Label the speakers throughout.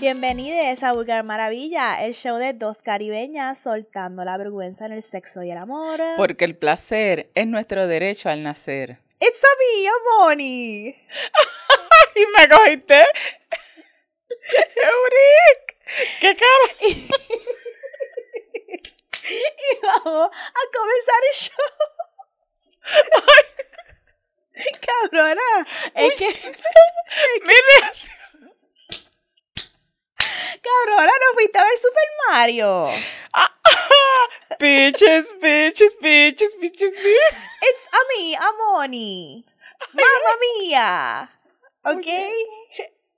Speaker 1: Bienvenidos a Vulgar Maravilla, el show de dos caribeñas soltando la vergüenza en el sexo y el amor.
Speaker 2: Porque el placer es nuestro derecho al nacer.
Speaker 1: It's a me, Amoni.
Speaker 2: y me cogiste. Euric, qué cara.
Speaker 1: y vamos a comenzar el show. Cabrona, es que.
Speaker 2: Mi reacción.
Speaker 1: Cabrona, no fuiste a ver Super Mario.
Speaker 2: bitches, bitches, bitches, bitches, bitches.
Speaker 1: It's a me, Amoni. Mamma mía. ¿Ok?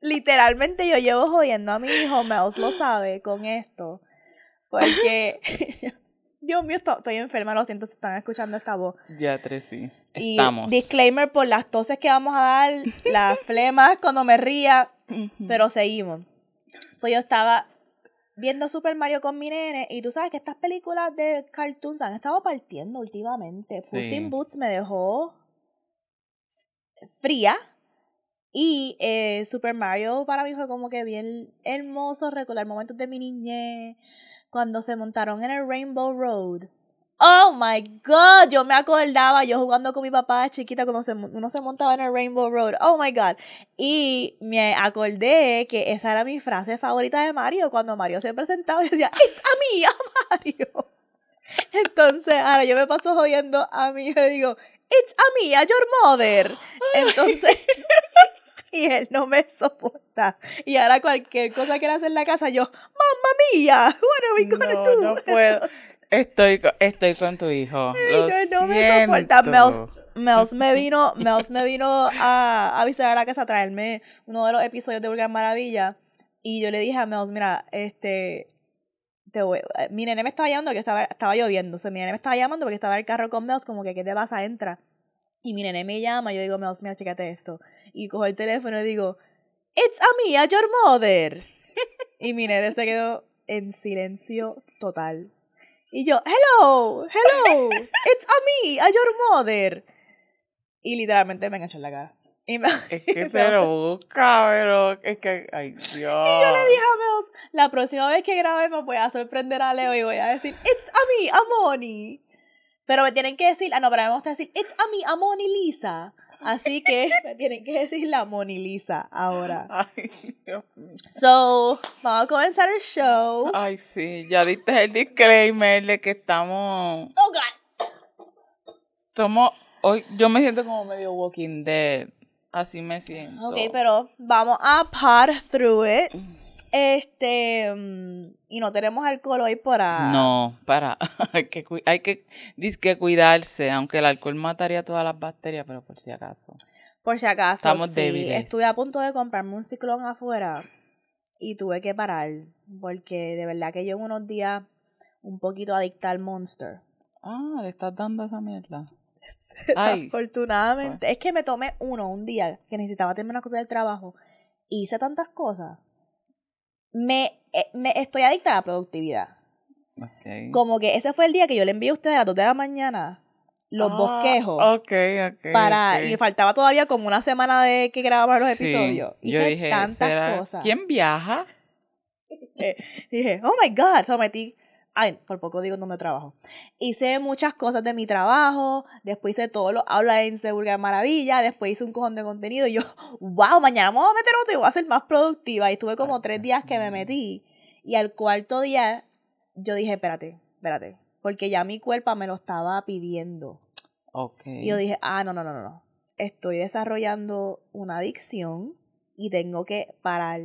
Speaker 1: Literalmente yo llevo jodiendo a mi hijo, Mels lo sabe, con esto. Porque, Dios mío, estoy, enferma, lo siento si están escuchando esta voz.
Speaker 2: Ya, tres sí.
Speaker 1: Y
Speaker 2: Estamos.
Speaker 1: disclaimer por las toses que vamos a dar, las flemas cuando me ría, pero seguimos. Pues yo estaba viendo Super Mario con mi nene y tú sabes que estas películas de cartoons han estado partiendo últimamente. Puss
Speaker 2: Sí.
Speaker 1: in Boots me dejó fría y eh, Super Mario para mí fue como que bien hermoso recordar momentos de mi niñez cuando se montaron en el Rainbow Road. Oh my god, yo me acordaba yo jugando con mi papá de chiquita cuando se, uno se montaba en el Rainbow Road. Oh my god. Y me acordé que esa era mi frase favorita de Mario cuando Mario se presentaba y decía, It's a me, a Mario. Entonces, ahora yo me paso jodiendo a mí y yo digo, It's a me, a your mother. Entonces, y él no me soporta. Y ahora cualquier cosa que él hace en la casa, yo, Mamma mía, what are we gonna
Speaker 2: No,
Speaker 1: do?
Speaker 2: no puedo. Estoy, estoy con tu hijo. Lo
Speaker 1: no, no me soporta. Mels, Mels me vino, Mels me vino a, a visitar a la casa a traerme uno de los episodios de Vulgar Maravilla. Y yo le dije a Mels, mira, este, te voy, eh, mi nene me estaba llamando porque estaba, estaba lloviendo. O sea, mi nene me estaba llamando porque estaba en el carro con Mels, como que, ¿qué te pasa? Entra. Y mi nene me llama, yo digo, Mels, mira, chécate esto. Y cojo el teléfono y digo, It's a me, a your mother. y mi nene se quedó en silencio total. Y yo, hello, hello, it's a me, a your mother. Y literalmente me enganchó en la cara. Y, me,
Speaker 2: Es que
Speaker 1: me
Speaker 2: te lo busca, pero es que, ay Dios.
Speaker 1: y yo le dije a Mel, la próxima vez que grabe me voy a sorprender a Leo y voy a decir, it's a me, a Moni. Pero me tienen que decir, ah, no, pero me gusta decir, it's a me, a Moni Lisa. Así que me tienen que decir la Moni Lisa ahora.
Speaker 2: Ay, Dios mío.
Speaker 1: So, vamos a comenzar el show.
Speaker 2: Ay, sí, ya diste el disclaimer de que estamos,
Speaker 1: Oh, God.
Speaker 2: somos, hoy, yo me siento como medio Walking Dead, así me siento.
Speaker 1: Ok, pero vamos a par through it. Este, mm, y no tenemos alcohol hoy para...
Speaker 2: No, para, hay que, hay que, que cuidarse, aunque el alcohol mataría todas las bacterias, pero por si acaso.
Speaker 1: Por si acaso,
Speaker 2: Estamos
Speaker 1: sí.
Speaker 2: débiles.
Speaker 1: Estuve a punto de comprarme un ciclón afuera y tuve que parar porque de verdad que llevo unos días un poquito adicta al Monster.
Speaker 2: Ah, le estás dando esa mierda. Ay,
Speaker 1: Afortunadamente. Es que me tomé uno un día que necesitaba terminar una cosa del trabajo. Hice tantas cosas. Me, eh, me estoy adicta a la productividad. Como que ese fue el día que yo le envié a ustedes a las 2 de la mañana los
Speaker 2: Ah,
Speaker 1: bosquejos.
Speaker 2: Ok, ok.
Speaker 1: para
Speaker 2: ok.
Speaker 1: y faltaba todavía como una semana de que grabamos los
Speaker 2: Sí,
Speaker 1: episodios.
Speaker 2: Yo
Speaker 1: Hice
Speaker 2: dije,
Speaker 1: tantas
Speaker 2: ¿será-
Speaker 1: cosas.
Speaker 2: ¿quién viaja?
Speaker 1: Dije, oh my god, so metí. Ay, por poco digo dónde trabajo. Hice muchas cosas de mi trabajo, después hice todos los outlines de Vulgar Maravilla, después hice un cojón de contenido y yo, wow, mañana me voy a meter otro y voy a ser más productiva. Y estuve como tres días que me metí. Y al cuarto día yo dije, espérate, espérate, porque ya mi cuerpo me lo estaba pidiendo.
Speaker 2: Ok.
Speaker 1: Y yo dije, ah, no, no, no, no, no. Estoy desarrollando una adicción y tengo que parar.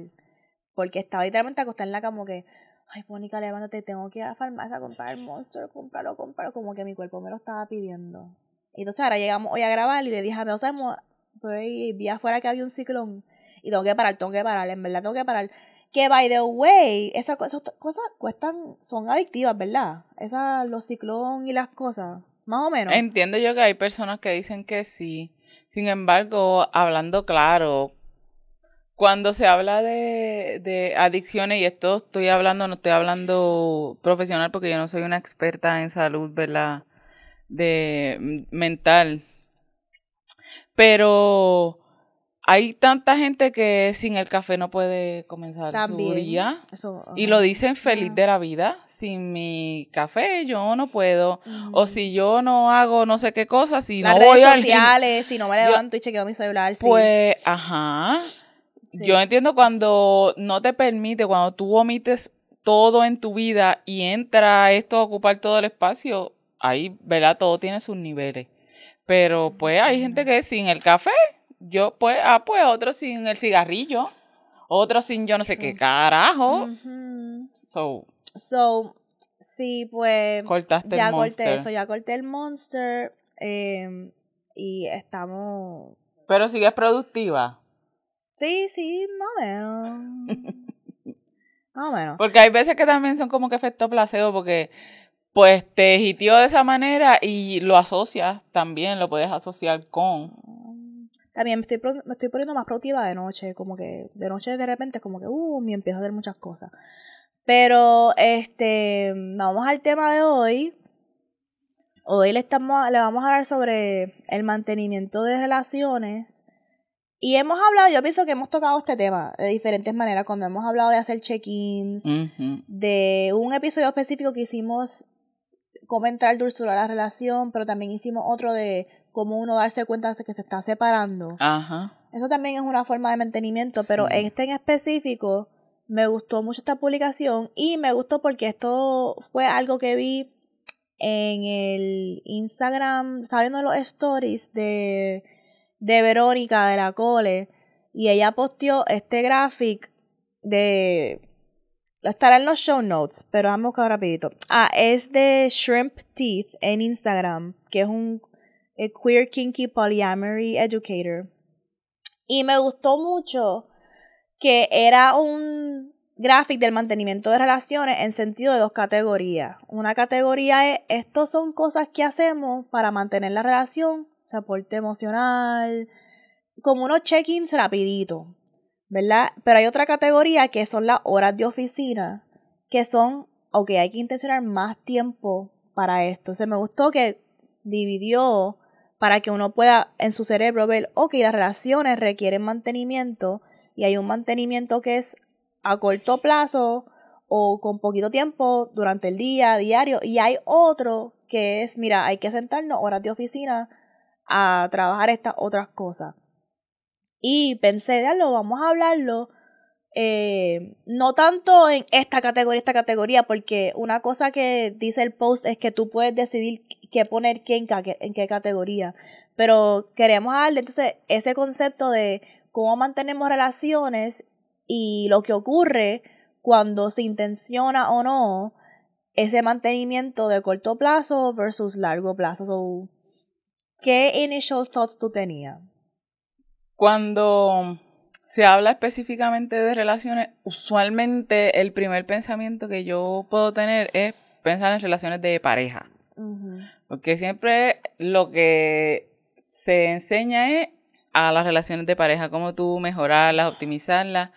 Speaker 1: Porque estaba literalmente acostada en la cama como que, ay, Mónica, levántate, tengo que ir a la farmacia a comprar el Monster, cómpralo, cómpralo. Como que mi cuerpo me lo estaba pidiendo. Y entonces ahora llegamos hoy a grabar y le dije a sea, mo- voy- vi afuera que había un ciclón y tengo que parar, tengo que parar, en verdad tengo que parar. Que, by the way, esas esas cosas cuestan, son adictivas, ¿verdad? Esas, los ciclón y las cosas, más o menos.
Speaker 2: Entiendo yo que hay personas que dicen que sí. Sin embargo, hablando claro, cuando se habla de, de adicciones, y esto estoy hablando, no estoy hablando profesional porque yo no soy una experta en salud, ¿verdad? De mm, mental. Pero hay tanta gente que sin el café no puede comenzar su día. y lo dicen feliz de la vida. Sin mi café yo no puedo. O si yo no hago no sé qué cosa, si no voy
Speaker 1: redes sociales, si no me levanto y chequeo mi celular.
Speaker 2: Pues, ajá. Yo entiendo cuando no te permite, cuando tú omites todo en tu vida y entra esto a ocupar todo el espacio, ahí, ¿verdad? Todo tiene sus niveles. Pero pues hay gente que sin el café yo, pues, ah, pues otro sin el cigarrillo, otro sin yo no sé qué carajo. So.
Speaker 1: So, sí, pues.
Speaker 2: Cortaste
Speaker 1: ya
Speaker 2: el
Speaker 1: corté eso, ya corté el monster. Em, y estamos.
Speaker 2: Pero sigues productiva.
Speaker 1: Sí, sí, más o menos. más o menos.
Speaker 2: Porque hay veces que también son como que efecto placebo, porque pues te hitió de esa manera y lo asocias también, lo puedes asociar con
Speaker 1: también me estoy, me estoy poniendo más productiva de noche, como que de noche de repente es como que, uh, me empiezo a hacer muchas cosas. Pero, este, vamos al tema de hoy. Hoy le, estamos, le vamos a hablar sobre el mantenimiento de relaciones. Y hemos hablado, yo pienso que hemos tocado este tema de diferentes maneras, cuando hemos hablado de hacer check-ins, de un episodio específico que hicimos comentar dulzura la relación, pero también hicimos otro de cómo uno darse cuenta de que se está separando. Ajá. Eso también es una forma de mantenimiento, pero en este en específico me gustó mucho esta publicación y me gustó porque esto fue algo que vi en el Instagram, estaba viendo los stories de, de Verónica de la Cole y ella posteó este gráfico de estará en los show notes, pero vamos a buscar rapidito. Ah, es de Shrimp Teeth en Instagram, que es un el Queer Kinky Polyamory Educator. Y me gustó mucho que era un gráfico del mantenimiento de relaciones en sentido de dos categorías. Una categoría es, estos son cosas que hacemos para mantener la relación, soporte emocional, como unos check-ins rapiditos, ¿verdad? Pero hay otra categoría que son las horas de oficina, que son, ok, hay que intencionar más tiempo para esto. Se me gustó que dividió para que uno pueda en su cerebro ver, ok, las relaciones requieren mantenimiento y hay un mantenimiento que es a corto plazo o con poquito tiempo durante el día, diario, y hay otro que es, mira, hay que sentarnos horas de oficina a trabajar estas otras cosas. Y pensé, lo vamos a hablarlo eh, no tanto en esta categoría, esta categoría, porque una cosa que dice el post es que tú puedes decidir qué poner qué en, en qué categoría. Pero queremos darle entonces ese concepto de cómo mantenemos relaciones y lo que ocurre cuando se intenciona o no ese mantenimiento de corto plazo versus largo plazo. ¿Qué initial thoughts tú tenías?
Speaker 2: Cuando se habla específicamente de relaciones, usualmente el primer pensamiento que yo puedo tener es pensar en relaciones de pareja. Porque siempre lo que se enseña es a las relaciones de pareja, cómo tú mejorarlas, optimizarlas,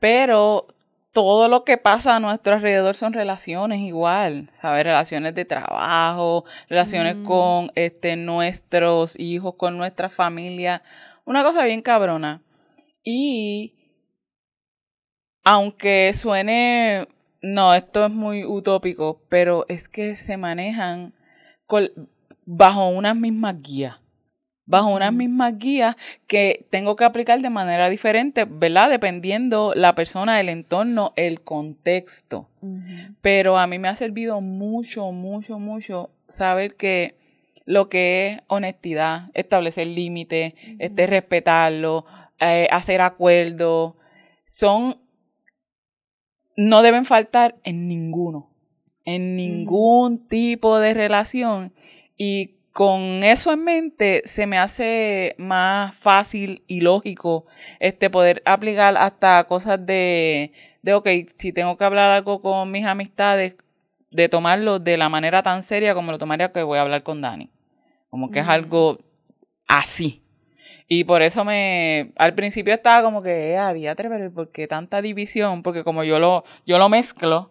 Speaker 2: pero todo lo que pasa a nuestro alrededor son relaciones igual, ¿sabes? Relaciones de trabajo, relaciones mm. con este, nuestros hijos, con nuestra familia. Una cosa bien cabrona. Y aunque suene, no, esto es muy utópico, pero es que se manejan bajo unas mismas guías. Bajo unas mismas guías que tengo que aplicar de manera diferente, ¿verdad? Dependiendo la persona, el entorno, el contexto. Pero a mí me ha servido mucho, mucho, mucho saber que lo que es honestidad, establecer límites, este, respetarlo, eh, hacer acuerdos, son, no deben faltar en ninguno, en ningún tipo de relación. Y con eso en mente se me hace más fácil y lógico este poder aplicar hasta cosas de, de ok, si tengo que hablar algo con mis amistades, de tomarlo de la manera tan seria como lo tomaría que voy a hablar con Dani. Como que es algo así. Y por eso me, al principio estaba como que, eh, a diatre, pero ¿por qué tanta división? Porque como yo lo, yo lo mezclo,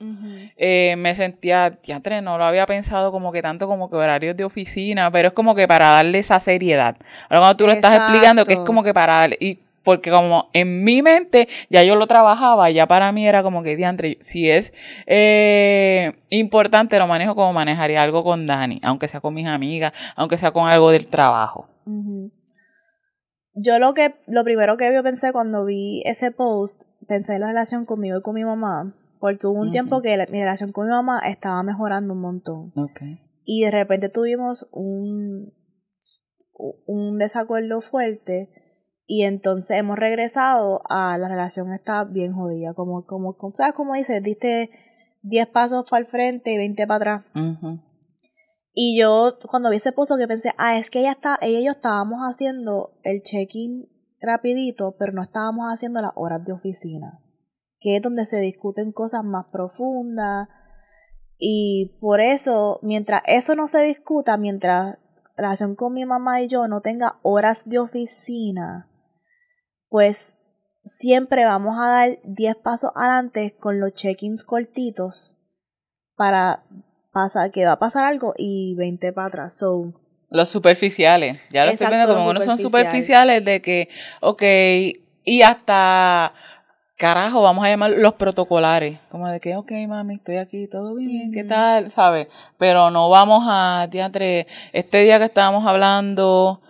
Speaker 2: eh, me sentía, diatre, no lo había pensado como que tanto como que horarios de oficina, pero es como que para darle esa seriedad. Ahora cuando tú lo estás explicando, que es como que para darle, y porque como en mi mente ya yo lo trabajaba, ya para mí era como que, diantre, si es eh, importante, lo manejo como manejaría algo con Dani, aunque sea con mis amigas, aunque sea con algo del trabajo.
Speaker 1: Yo lo que, lo primero que yo pensé cuando vi ese post, pensé en la relación conmigo y con mi mamá, porque hubo un tiempo que mi relación con mi mamá estaba mejorando un montón. Y de repente tuvimos un, un desacuerdo fuerte y entonces hemos regresado a la relación está bien jodida. Como, como, ¿sabes cómo dices? Diste 10 pasos para el frente y 20 para atrás. Y yo, cuando vi ese post, que pensé, ah, es que ella, está, ella y yo estábamos haciendo el check-in rapidito, pero no estábamos haciendo las horas de oficina, que es donde se discuten cosas más profundas. Y por eso, mientras eso no se discuta, mientras la relación con mi mamá y yo no tenga horas de oficina, pues siempre vamos a dar 10 pasos adelante con los check-ins cortitos para pasar que va a pasar algo y 20 para atrás. So,
Speaker 2: los superficiales, ya lo estoy viendo como unos son superficiales de que, ok, y hasta carajo, vamos a llamar los protocolares, como de que, ok, mami, estoy aquí, todo bien, ¿qué tal? ¿Sabes? Pero no vamos a, teatro, este día que estábamos hablando,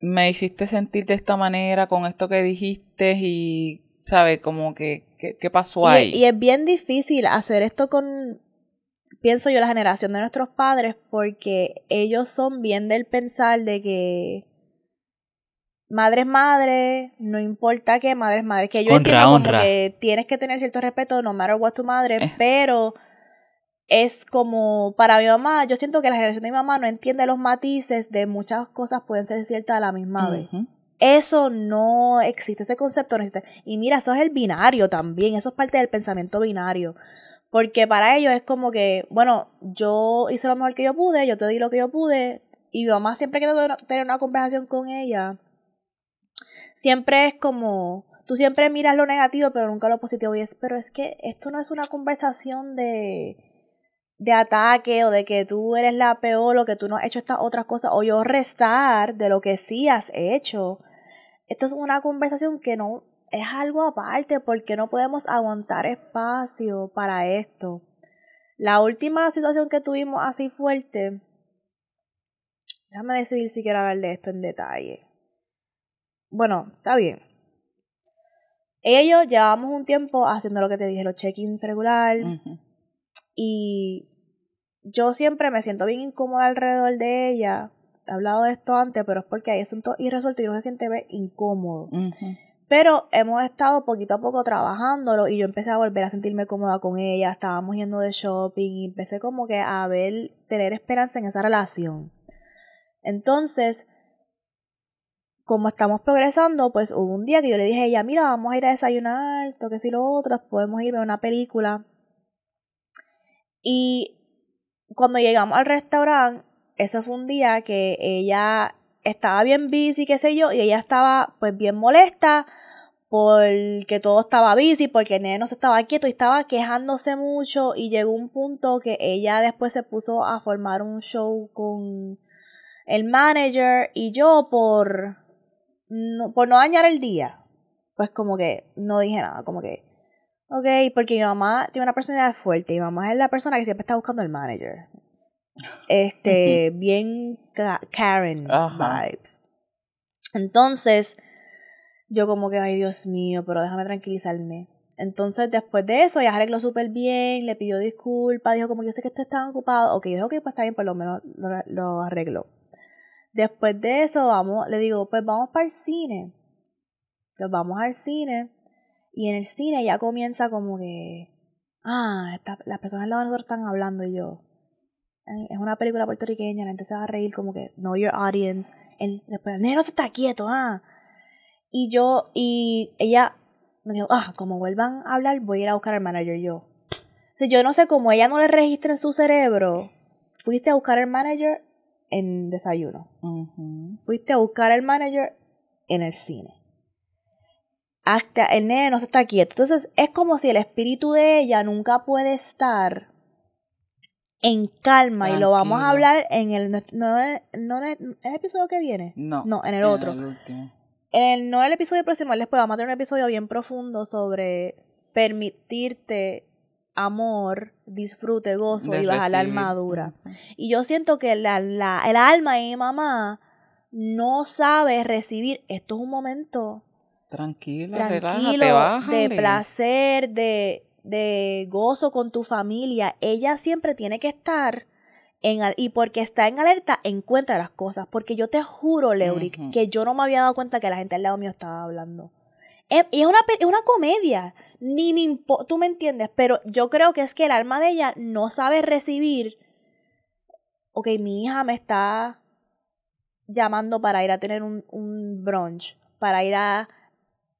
Speaker 2: me hiciste sentir de esta manera con esto que dijiste y, ¿sabes? Como que, ¿qué, pasó ahí?
Speaker 1: Y, es bien difícil hacer esto con, pienso yo, la generación de nuestros padres, porque ellos son bien del pensar de que madre es madre, no importa qué, madre es madre. Que yo entiendo como que tienes que tener cierto respeto, no matter what tu madre, eh. pero es como para mi mamá, yo siento que la generación de mi mamá no entiende los matices de muchas cosas pueden ser ciertas a la misma vez. Eso no existe, ese concepto no existe. Y mira, eso es el binario también, eso es parte del pensamiento binario. Porque para ellos es como que, bueno, yo hice lo mejor que yo pude, yo te di lo que yo pude, y mi mamá siempre que tener una conversación con ella, siempre es como, tú siempre miras lo negativo, pero nunca lo positivo. Y es, pero es que esto no es una conversación de de ataque o de que tú eres la peor o que tú no has hecho estas otras cosas o yo restar de lo que sí has hecho. Esto es una conversación que no es algo aparte porque no podemos aguantar espacio para esto. La última situación que tuvimos así fuerte, déjame decidir si quiero hablar de esto en detalle. Bueno, está bien. Ellos llevamos un tiempo haciendo lo que te dije, los check-ins regular. Y yo siempre me siento bien incómoda alrededor de ella. He hablado de esto antes, pero es porque hay asuntos irresueltos y uno se siente incómodo. Pero hemos estado poquito a poco trabajándolo y yo empecé a volver a sentirme cómoda con ella. Estábamos yendo de shopping y empecé como que a ver, tener esperanza en esa relación. Entonces, como estamos progresando, pues hubo un día que yo le dije a ella, mira, vamos a ir a desayunar, toque si lo otro, podemos ir a una película. Y cuando llegamos al restaurante, eso fue un día que ella estaba bien busy, qué sé yo, y ella estaba pues bien molesta porque todo estaba busy, porque el nene no se estaba quieto y estaba quejándose mucho y llegó un punto que ella después se puso a formar un show con el manager y yo por no, por no dañar el día, pues como que no dije nada, como que Ok, porque mi mamá tiene una personalidad fuerte. Mi mamá es la persona que siempre está buscando el manager. Este, bien Karen vibes. Entonces, yo como que, ay Dios mío, pero déjame tranquilizarme. Entonces, después de eso, ella arregló súper bien, le pidió disculpas, dijo como yo sé que ustedes estaban ocupados. Ok, dijo que pues está bien, por lo menos lo, arregló. Después de eso, vamos, le digo, pues vamos para el cine. Pues vamos al cine. Y en el cine ya comienza como que, ah, las personas al lado de nosotros están hablando y yo. Es una película puertorriqueña, la gente se va a reír como que, know your audience. El, después, el se está quieto, ah. Y yo, y ella me dijo, ah, como vuelvan a hablar, voy a ir a buscar al manager yo. O yo no sé cómo ella no le registra en su cerebro. Fuiste a buscar al manager en desayuno. Fuiste a buscar al manager en el cine hasta el nene no se está quieto. Entonces es como si el espíritu de ella nunca puede estar en calma y lo vamos a hablar en el no, no, el episodio que viene.
Speaker 2: No.
Speaker 1: No, en el otro. en, no el episodio próximo, después vamos a tener un episodio bien profundo sobre permitirte amor, disfrute, gozo
Speaker 2: De
Speaker 1: y bajar la armadura. Y yo siento que la, la, el alma de mi mamá no sabe recibir. Esto es un momento
Speaker 2: Tranquila,
Speaker 1: tranquilo,
Speaker 2: relájate, bájale.
Speaker 1: de placer, de, de gozo con tu familia. Ella siempre tiene que estar en y porque está en alerta, encuentra las cosas. Porque yo te juro, Leuric, que yo no me había dado cuenta que la gente al lado mío estaba hablando. Es, y es una, es una comedia. Ni me impo- tú me entiendes, pero yo creo que es que el alma de ella no sabe recibir. Ok, mi hija me está llamando para ir a tener un, un brunch, para ir a,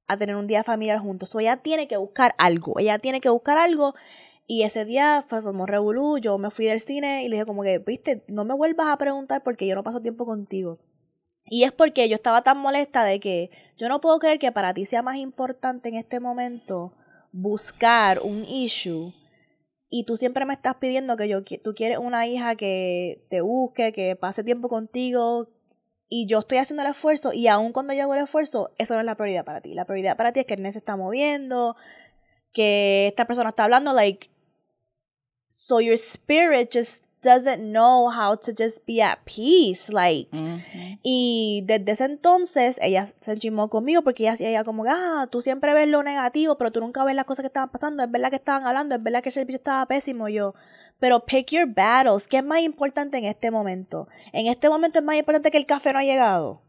Speaker 1: a tener un día familiar juntos. So, ella tiene que buscar algo, ella tiene que buscar algo. Y ese día fue como revolú, yo me fui del cine y le dije como que, viste, no me vuelvas a preguntar porque yo no paso tiempo contigo. Y es porque yo estaba tan molesta de que yo no puedo creer que para ti sea más importante en este momento buscar un issue y tú siempre me estás pidiendo que yo tú quieres una hija que te busque, que pase tiempo contigo y yo estoy haciendo el esfuerzo y aun cuando yo hago el esfuerzo, eso no es la prioridad para ti. La prioridad para ti es que el se está moviendo, que esta persona está hablando like so your spirit just doesn't know how to just be at peace like
Speaker 2: Ujú.
Speaker 1: y desde ese entonces ella se enchismó conmigo porque ella, ella como ah, tú siempre ves lo negativo, pero tú nunca ves las cosas que estaban pasando, es verdad que estaban hablando, es verdad que el servicio estaba pésimo, yo. Pero pick your battles, ¿qué es más importante en este momento? En este momento es más importante que el café no ha llegado.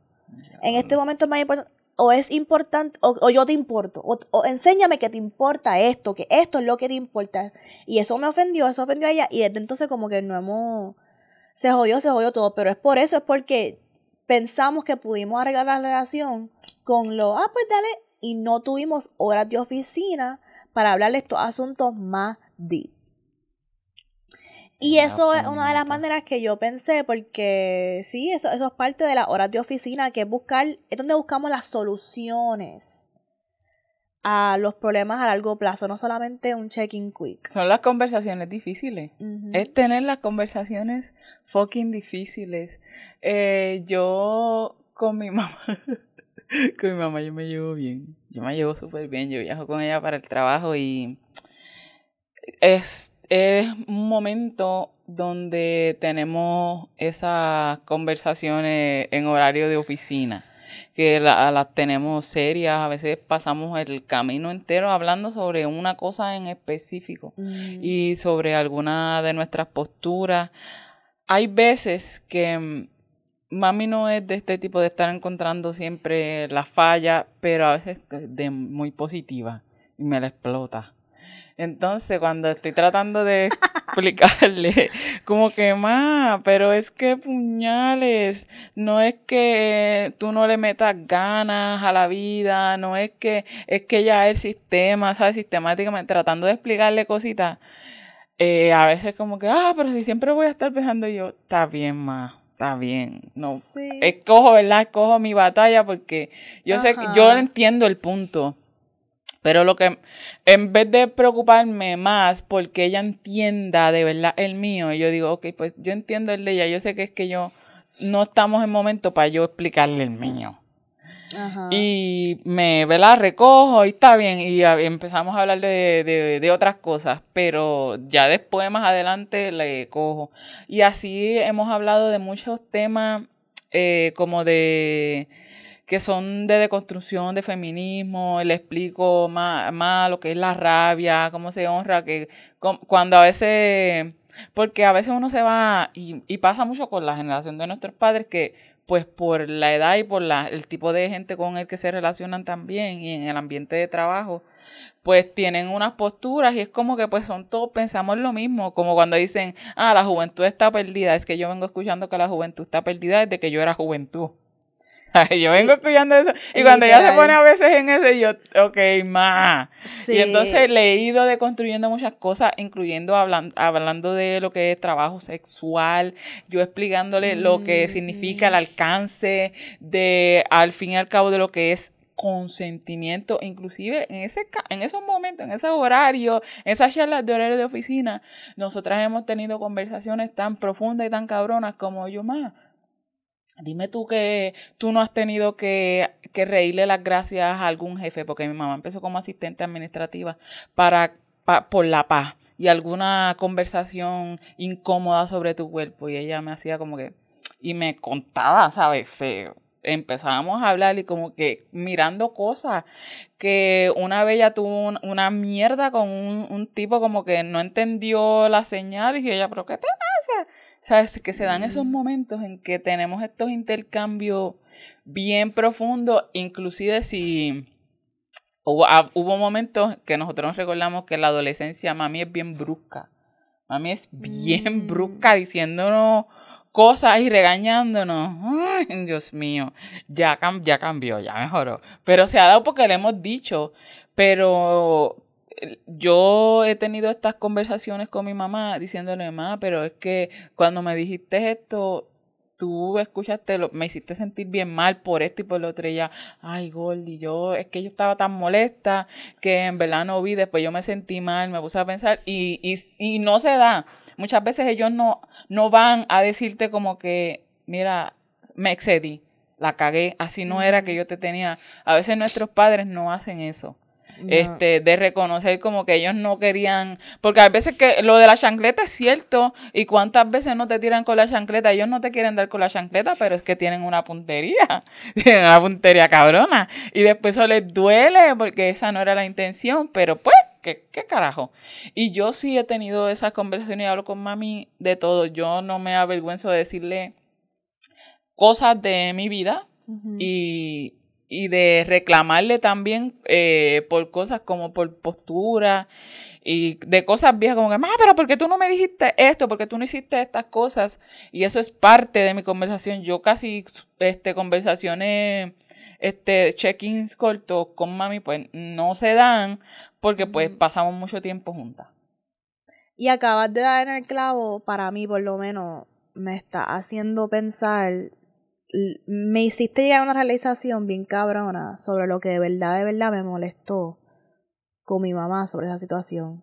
Speaker 1: En este momento es más importante, o es importante, o, o yo te importo, o, enséñame que te importa esto, que esto es lo que te importa. Y eso me ofendió, eso ofendió a ella, y desde entonces como que no hemos, se jodió, se jodió todo, pero es por eso, es porque pensamos que pudimos arreglar la relación con lo, ah, pues dale, y no tuvimos horas de oficina para hablar de estos asuntos más deep. Y eso es una de las maneras que yo pensé, porque sí, eso, eso es parte de las horas de oficina, que es buscar, es donde buscamos las soluciones a los problemas a largo plazo, no solamente un check-in quick.
Speaker 2: Son las conversaciones difíciles. Es tener las conversaciones fucking difíciles. Eh, yo con mi mamá, con mi mamá yo me llevo bien. Yo me llevo súper bien. Yo viajo con ella para el trabajo y es, es un momento donde tenemos esas conversaciones en horario de oficina, que la- las tenemos serias, a veces pasamos el camino entero hablando sobre una cosa en específico
Speaker 1: Mm.
Speaker 2: y sobre alguna de nuestras posturas. Hay veces que mm, mami no es de este tipo de estar encontrando siempre la falla, pero a veces es de muy positiva y me la explota. Entonces, cuando estoy tratando de explicarle, como que más, pero es que puñales, no es que tú no le metas ganas a la vida, no es que, es que ya el sistema, ¿sabes? Sistemáticamente tratando de explicarle cositas, eh, a veces como que, ah, pero si siempre voy a estar pensando yo, está bien, ma, está bien, no,
Speaker 1: Sí.
Speaker 2: escojo, ¿verdad? Escojo mi batalla porque yo sé que yo entiendo el punto. Pero lo que, en vez de preocuparme más porque ella entienda de verdad el mío, yo digo, ok, pues yo entiendo el de ella, yo sé que es que yo no estamos en momento para yo explicarle el mío.
Speaker 1: Ajá.
Speaker 2: Y me, ¿verdad? Recojo y está bien. Y empezamos a hablar de, de, de otras cosas, pero ya después, más adelante, le cojo. Y así hemos hablado de muchos temas eh, como de que son de deconstrucción, de feminismo, le explico más, más lo que es la rabia, cómo se honra, que cuando a veces, porque a veces uno se va, y, y pasa mucho con la generación de nuestros padres, que pues por la edad y por la, el tipo de gente con el que se relacionan también y en el ambiente de trabajo, pues tienen unas posturas y es como que pues son todos, pensamos lo mismo, como cuando dicen, ah, la juventud está perdida, es que yo vengo escuchando que la juventud está perdida desde que yo era juventud. yo vengo escuchando eso y cuando ella se pone a veces en ese, yo, ok, ma.
Speaker 1: Sí.
Speaker 2: Y entonces le he ido deconstruyendo muchas cosas, incluyendo hablan- hablando de lo que es trabajo sexual, yo explicándole lo que significa el
Speaker 1: Mm.
Speaker 2: alcance de, al fin y al cabo, de lo que es consentimiento, inclusive en ese en esos momentos, en esos horarios, en esas charlas de horario de oficina, nosotras hemos tenido conversaciones tan profundas y tan cabronas como yo más. Dime tú que tú no has tenido que, que reírle las gracias a algún jefe, porque mi mamá empezó como asistente administrativa para, por la paz y alguna conversación incómoda sobre tu cuerpo y ella me hacía como que y me contaba, ¿sabes? empezábamos a hablar y como que mirando cosas que una vez ella tuvo una mierda con un, un, tipo como que no entendió la señal y ella, pero ¿qué te pasa? ¿Sabes? Que se dan esos momentos en que tenemos estos intercambios bien profundos, inclusive si hubo, ah, hubo momentos que nosotros nos recordamos que la adolescencia mami es bien brusca. Mami es bien mm. brusca diciéndonos cosas y regañándonos. Ay, Dios mío, ya, ya cambió, ya mejoró. Pero se ha dado porque le hemos dicho. Pero yo he tenido estas conversaciones con mi mamá diciéndole, mamá, pero es que cuando me dijiste esto, tú escuchaste, lo, me hiciste sentir bien mal por esto y por lo otro. Y ella, ay, Gordy, yo, es que yo estaba tan molesta que en verdad no vi, después yo me sentí mal, me puse a pensar y, y, y no se da. Muchas veces ellos no, no van a decirte como que, mira, me excedí, la cagué, así no era que yo te tenía. A veces nuestros padres no hacen eso este, de reconocer como que ellos no querían, porque a veces que lo de la chancleta es cierto, y cuántas veces no te tiran con la chancleta, ellos no te quieren dar con la chancleta, pero es que tienen una puntería, tienen una puntería cabrona, y después eso les duele porque esa no era la intención, pero pues, ¿qué, qué carajo? Y yo sí he tenido esas conversaciones y hablo con mami de todo, yo no me avergüenzo de decirle cosas de mi vida, y, y de reclamarle también eh, por cosas como por postura y de cosas viejas como que, ah, pero ¿por qué tú no me dijiste esto? ¿Por qué tú no hiciste estas cosas? Y eso es parte de mi conversación. Yo casi, este, conversaciones, este, check-ins cortos con mami, pues no se dan porque pues pasamos mucho tiempo juntas.
Speaker 1: Y acabas de dar en el clavo, para mí por lo menos, me está haciendo pensar me hiciste llegar a una realización bien cabrona sobre lo que de verdad, de verdad me molestó con mi mamá sobre esa situación.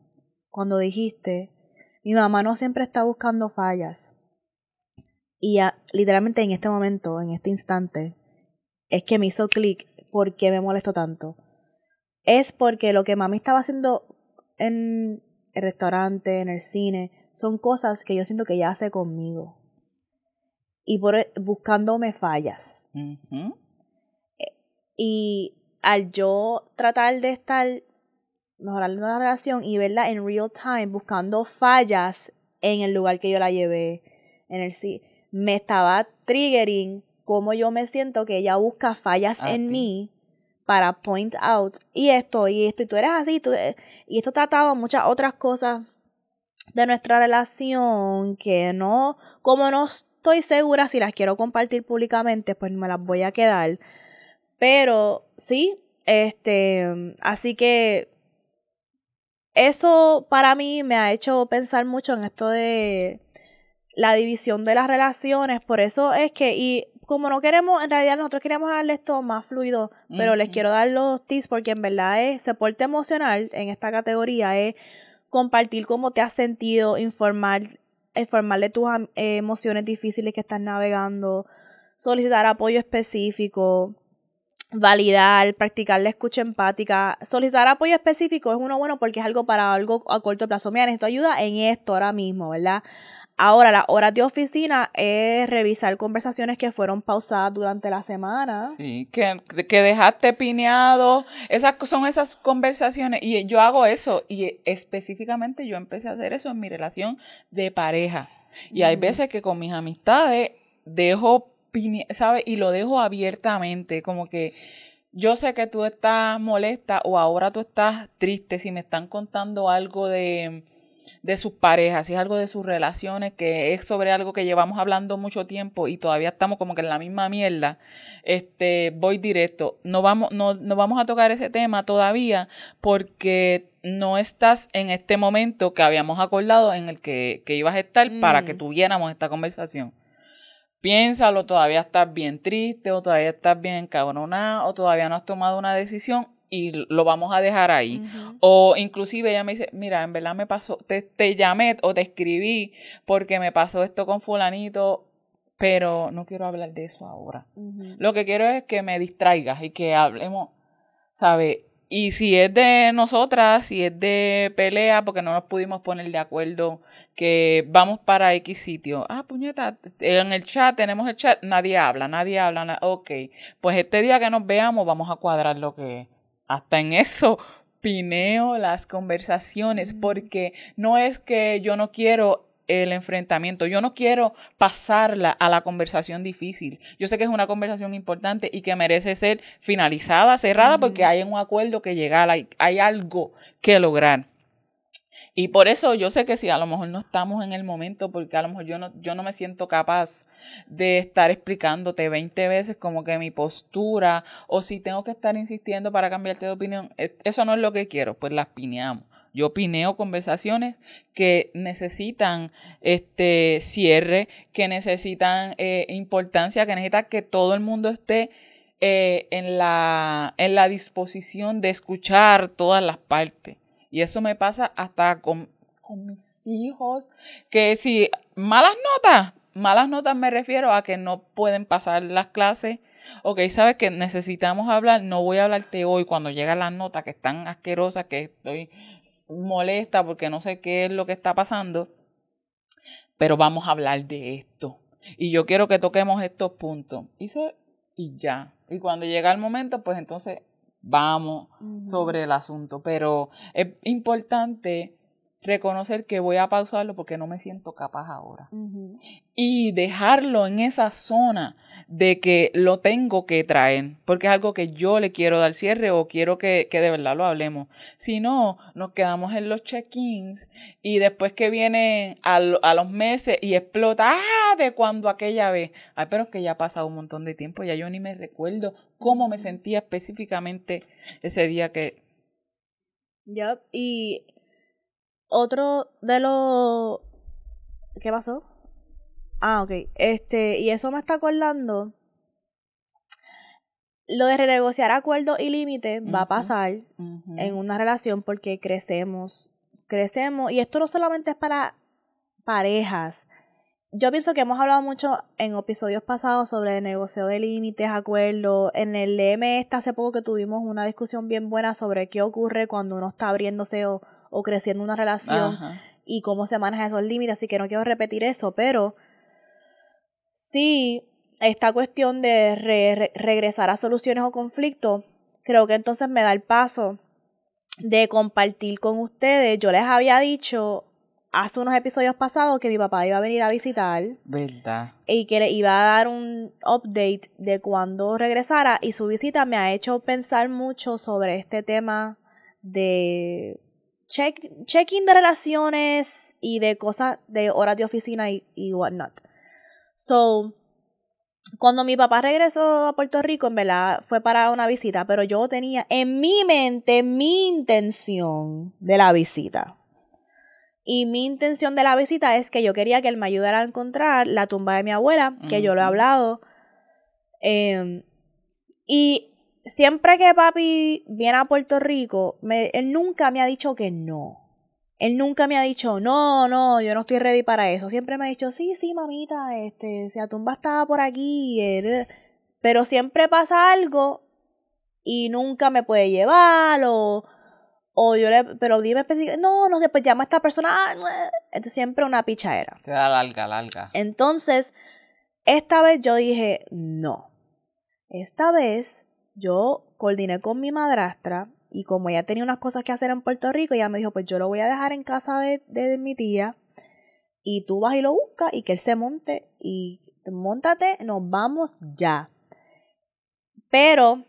Speaker 1: Cuando dijiste, mi mamá no siempre está buscando fallas. Y literalmente en este momento, en este instante, es que me hizo clic por qué me molestó tanto. Es porque lo que mami estaba haciendo en el restaurante, en el cine, son cosas que yo siento que ella hace conmigo y por, e, buscándome fallas. Eh, y al yo tratar de estar mejorando la relación y verla en real time, buscando fallas en el lugar que yo la llevé, en el sí, me estaba triggering como yo me siento que ella busca fallas en mí para point out y esto y esto y tú eres así tú, eh, y esto trataba muchas otras cosas de nuestra relación que no como nos estoy segura si las quiero compartir públicamente, pues me las voy a quedar. Pero sí, este, así que eso para mí me ha hecho pensar mucho en esto de la división de las relaciones. Por eso es que, y como no queremos, en realidad nosotros queremos darle esto más fluido, pero les quiero dar los tips porque en verdad es soporte emocional en esta categoría es compartir cómo te has sentido, informar informarle tus eh, emociones difíciles que estás navegando, solicitar apoyo específico, validar, practicar la escucha empática. Solicitar apoyo específico es uno bueno porque es algo para algo a corto plazo. Mira, necesito ayuda en esto ahora mismo, ¿verdad? Ahora, las horas de oficina es revisar conversaciones que fueron pausadas durante la semana.
Speaker 2: Sí, que, que dejaste pineado. Esas son esas conversaciones. Y yo hago eso. Y específicamente yo empecé a hacer eso en mi relación de pareja. Y hay veces que con mis amistades dejo, ¿sabes? Y lo dejo abiertamente. Como que yo sé que tú estás molesta o ahora tú estás triste si me están contando algo de de sus parejas, si es algo de sus relaciones, que es sobre algo que llevamos hablando mucho tiempo y todavía estamos como que en la misma mierda, este, voy directo. No vamos, no, no vamos a tocar ese tema todavía porque no estás en este momento que habíamos acordado en el que, que ibas a estar para que mm. tuviéramos esta conversación. Piénsalo, todavía estás bien triste o todavía estás bien encabronada o todavía no has tomado una decisión y lo vamos a dejar ahí. O inclusive ella me dice, mira, en verdad me pasó, te, te llamé o te escribí porque me pasó esto con fulanito, pero no quiero hablar de eso ahora. Lo que quiero es que me distraigas y que hablemos, ¿sabes? Y si es de nosotras, si es de pelea, porque no nos pudimos poner de acuerdo que vamos para X sitio. Ah, puñeta, en el chat, tenemos el chat, nadie habla, nadie habla. ok, pues este día que nos veamos vamos a cuadrar lo que... Hasta en eso pineo las conversaciones, porque no es que yo no quiero el enfrentamiento. Yo no quiero pasarla a la conversación difícil. Yo sé que es una conversación importante y que merece ser finalizada, cerrada, porque hay un acuerdo que llegar, hay, hay algo que lograr. Y por eso yo sé que si a lo mejor no estamos en el momento, porque a lo mejor yo no, yo no me siento capaz de estar explicándote 20 veces como que mi postura, o si tengo que estar insistiendo para cambiarte de opinión, e, eso no es lo que quiero, pues las pineamos. Yo opineo conversaciones que necesitan este cierre, que necesitan eh, importancia, que necesitan que todo el mundo esté eh, en, la, en la disposición de escuchar todas las partes. Y eso me pasa hasta con, con mis hijos, que si malas notas, malas notas me refiero a que no pueden pasar las clases. Ok, sabes que necesitamos hablar, no voy a hablarte hoy cuando llegan las notas que están asquerosas, que estoy molesta porque no sé qué es lo que está pasando, pero vamos a hablar de esto. Y yo quiero que toquemos estos puntos. Y, y ya. Y cuando llega el momento, pues entonces vamos sobre el asunto. Pero es importante reconocer que voy a pausarlo porque no me siento capaz ahora. Y dejarlo en esa zona de que lo tengo que traer, porque es algo que yo le quiero dar cierre o quiero que, que de verdad lo hablemos. Si no, nos quedamos en los check-ins y después que viene a, a, los meses y explota, ¡ah! De cuando aquella vez. Ay, pero es que ya ha pasado un montón de tiempo, ya yo ni me recuerdo cómo me sentía específicamente ese día que...
Speaker 1: Ya, y otro de los... ¿Qué pasó? Ah, ok. Este, y eso me está acordando. Lo de renegociar acuerdos y límites va a pasar en una relación porque crecemos. Crecemos. Y esto no solamente es para parejas. Yo pienso que hemos hablado mucho en episodios pasados sobre el negocio de límites, acuerdos. En el LM este hace poco que tuvimos una discusión bien buena sobre qué ocurre cuando uno está abriéndose o o creciendo una relación y cómo se maneja esos límites, así que no quiero repetir eso, pero sí, esta cuestión de regresar a soluciones o conflictos, creo que entonces me da el paso de compartir con ustedes. Yo les había dicho hace unos episodios pasados que mi papá iba a venir a visitar.
Speaker 2: ¿Verdad?
Speaker 1: Y que le iba a dar un update de cuando regresara. Y su visita me ha hecho pensar mucho sobre este tema de check, checking de relaciones y de cosas de horas de oficina y, y whatnot. So, cuando mi papá regresó a Puerto Rico, en verdad fue para una visita, pero yo tenía en mi mente mi intención de la visita. Y mi intención de la visita es que yo quería que él me ayudara a encontrar la tumba de mi abuela, que yo lo he hablado. Em, y siempre que papi viene a Puerto Rico, me, él nunca me ha dicho que no. Él nunca me ha dicho, no, no, yo no estoy ready para eso. Siempre me ha dicho, sí, sí, mamita, este, si la tumba estaba por aquí. Pero siempre pasa algo y nunca me puede llevar o, o yo le, pero dime, no, no sé, pues llama a esta persona. Ah, Entonces siempre una pichadera.
Speaker 2: Te da larga, larga.
Speaker 1: Entonces, esta vez yo dije, no. Esta vez yo coordiné con mi madrastra y como ella tenía unas cosas que hacer en Puerto Rico, ella me dijo, pues yo lo voy a dejar en casa de, de mi tía y tú vas y lo buscas y que él se monte y montate, nos vamos ya. Pero,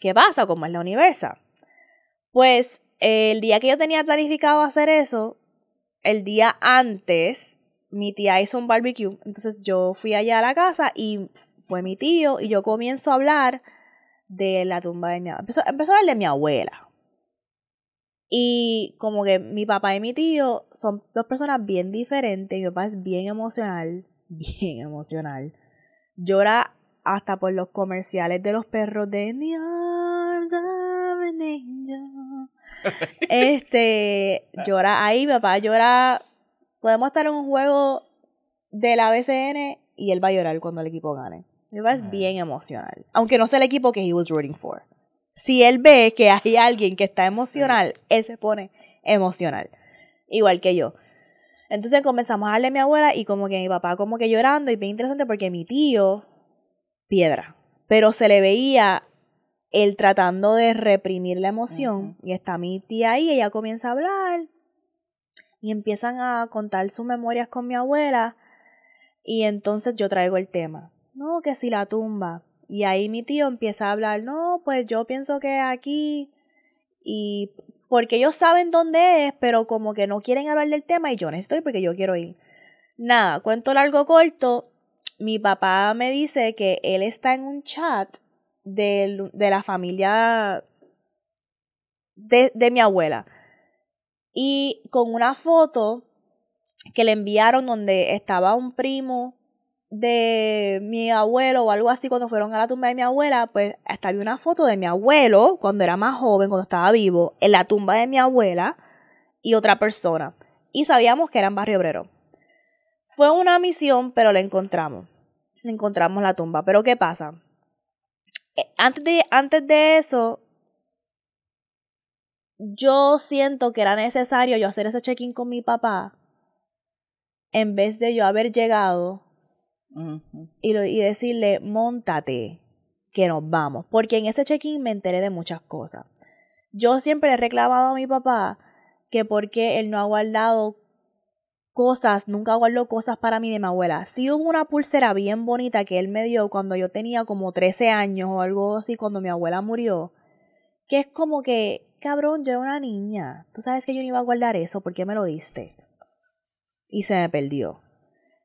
Speaker 1: ¿qué pasa? Como es la universa. Pues el día que yo tenía planificado hacer eso, el día antes, mi tía hizo un barbecue. Entonces yo fui allá a la casa y fue mi tío y yo comienzo a hablar de la tumba de mi abuela. Empezó, empezó a hablar de mi abuela. Y como que mi papá y mi tío son dos personas bien diferentes. Mi papá es bien emocional. Bien emocional. Llora hasta por los comerciales de los perros de The Arms of an Angel. Este llora ahí, mi papá llora. Podemos estar en un juego de la BCN y él va a llorar cuando el equipo gane. Mi papá es bien emocional. Aunque no sea el equipo que he was rooting for. Si él ve que hay alguien que está emocional, él se pone emocional. Igual que yo. Entonces comenzamos a darle a mi abuela y como que mi papá como que llorando y bien interesante porque mi tío, piedra. Pero se le veía él tratando de reprimir la emoción. Y está mi tía ahí, ella comienza a hablar. Y empiezan a contar sus memorias con mi abuela. Y entonces yo traigo el tema. No, que si la tumba. Y ahí mi tío empieza a hablar, no, pues yo pienso que aquí. Y porque ellos saben dónde es, pero como que no quieren hablar del tema y yo no estoy porque yo quiero ir. Nada, cuento largo corto, mi papá me dice que él está en un chat de, de la familia de, de mi abuela y con una foto que le enviaron donde estaba un primo de mi abuelo o algo así cuando fueron a la tumba de mi abuela, pues hasta había una foto de mi abuelo cuando era más joven, cuando estaba vivo, en la tumba de mi abuela y otra persona. Y sabíamos que era en Barrio Obrero. Fue una misión, pero la encontramos. Encontramos la tumba. Pero ¿qué pasa? Eh, antes de, antes de eso, yo siento que era necesario yo hacer ese check-in con mi papá en vez de yo haber llegado y, decirle, montate, que nos vamos. Porque en ese check-in me enteré de muchas cosas. Yo siempre he reclamado a mi papá que porque él no ha guardado cosas, nunca guardó cosas para mí de mi abuela. Sí hubo una pulsera bien bonita que él me dio cuando yo tenía como 13 años o algo así, cuando mi abuela murió. Que es como que, cabrón, yo era una niña. Tú sabes que yo no iba a guardar eso, ¿por qué me lo diste? Y se me perdió.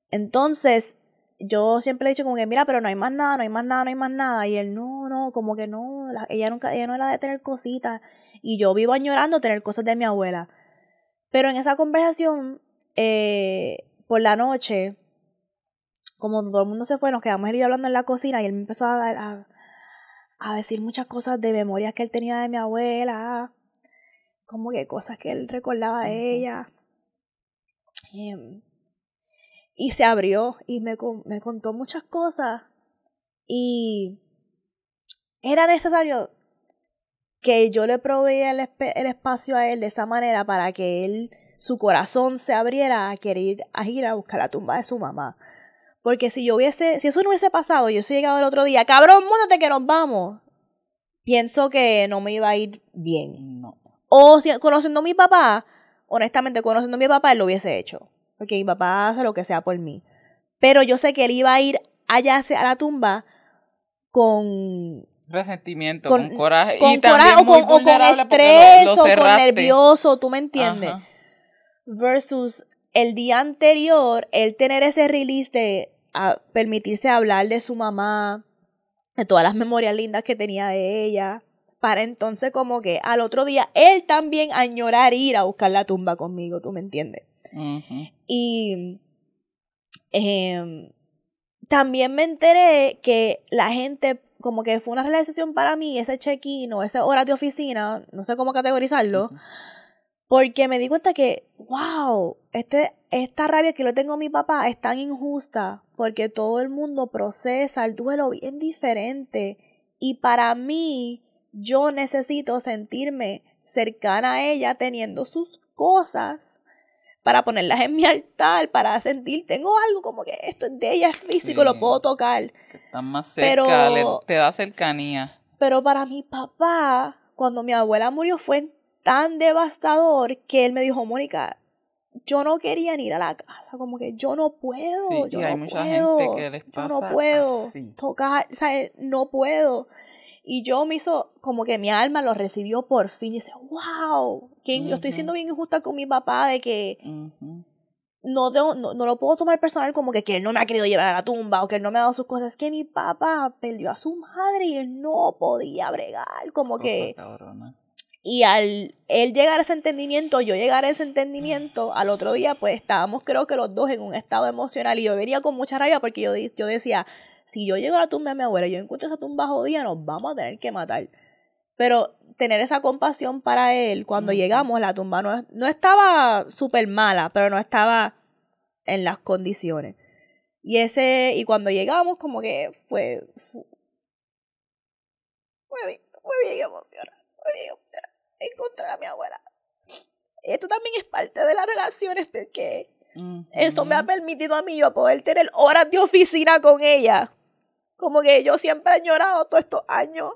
Speaker 1: Entonces, yo siempre le he dicho como que, mira, pero no hay más nada, no hay más nada, no hay más nada. Y él, no, no, como que no, ella nunca, ella no era de tener cositas. Y yo vivo añorando tener cosas de mi abuela. Pero en esa conversación, eh, por la noche, como todo el mundo se fue, nos quedamos él y yo hablando en la cocina y él me empezó a, a, a decir muchas cosas de memorias que él tenía de mi abuela. Como que cosas que él recordaba de ella. Em, y se abrió y me, me contó muchas cosas y era necesario que yo le proveía el, el, espacio a él de esa manera para que él, su corazón se abriera a querer a ir a buscar la tumba de su mamá. Porque si yo hubiese, si eso no hubiese pasado, yo hubiese llegado el otro día, cabrón, múdate que nos vamos. Pienso que no me iba a ir bien.
Speaker 2: No.
Speaker 1: O si, conociendo a mi papá, honestamente, conociendo a mi papá, él lo hubiese hecho porque mi papá hace lo que sea por mí. Pero yo sé que él iba a ir allá a la tumba con
Speaker 2: resentimiento, con, coraje,
Speaker 1: con coraje o con, o con estrés o con nervioso, tú me entiendes. Versus el día anterior, el tener ese release de permitirse hablar de su mamá, de todas las memorias lindas que tenía de ella, para entonces como que al otro día él también añorar ir a buscar la tumba conmigo, tú me entiendes. Y em, también me enteré que la gente, como que fue una realización para mí, ese check-in o esa hora de oficina, no sé cómo categorizarlo, porque me di cuenta que, wow, este, esta rabia que lo tengo a mi papá es tan injusta, porque todo el mundo procesa el duelo bien diferente. Y para mí, yo necesito sentirme cercana a ella teniendo sus cosas para ponerlas en mi altar, para sentir, tengo algo como que esto es de ella, es físico, lo puedo tocar.
Speaker 2: Están más cerca, te da cercanía.
Speaker 1: Pero para mi papá, cuando mi abuela murió, fue tan devastador que él me dijo, Mónica, yo no quería ir a la casa, como que yo no puedo, yo no puedo, yo no puedo tocar, o sea, no puedo. Y yo me hizo como que mi alma lo recibió por fin. Y dice, wow, que yo estoy siendo bien injusta con mi papá de que no, no, lo puedo tomar personal como que, que él no me ha querido llevar a la tumba o que él no me ha dado sus cosas. Es que mi papá perdió a su madre y él no podía bregar, como que... Y al él llegar a ese entendimiento, yo llegar a ese entendimiento, al otro día pues estábamos creo que los dos en un estado emocional y yo venía con mucha rabia porque yo, yo decía, si yo llego a la tumba de mi abuela y yo encuentro esa tumba jodida, nos vamos a tener que matar. Pero tener esa compasión para él, cuando llegamos, la tumba no, no estaba súper mala, pero no estaba en las condiciones. Y ese, y cuando llegamos, como que fue, fue, fue bien, fue bien emocionante, fue bien emocionante encontrar a mi abuela. Esto también es parte de las relaciones porque eso me ha permitido a mí yo poder tener horas de oficina con ella. Como que yo siempre he llorado todos estos años.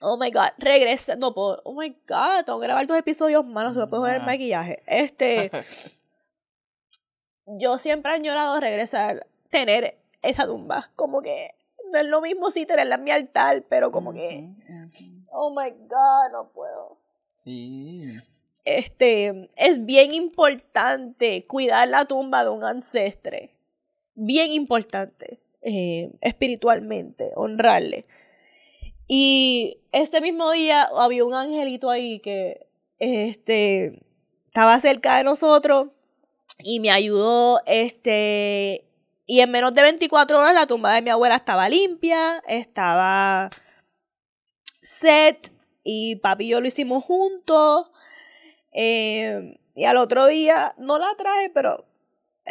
Speaker 1: Oh my god, regresa, no puedo, oh my god, tengo que grabar dos episodios no se me puede poner el maquillaje. Este, yo siempre he llorado regresar, tener esa tumba, como que no es lo mismo si tenerla en mi altar, pero como que, oh my god, no puedo.
Speaker 2: Sí
Speaker 1: este, es bien importante cuidar la tumba de un ancestre. Bien importante, eh, espiritualmente, honrarle. Y este mismo día había un angelito ahí que este, estaba cerca de nosotros y me ayudó. Este, y en menos de 24 horas la tumba de mi abuela estaba limpia, estaba set y papi y yo lo hicimos juntos. Eh, y al otro día, no la traje, pero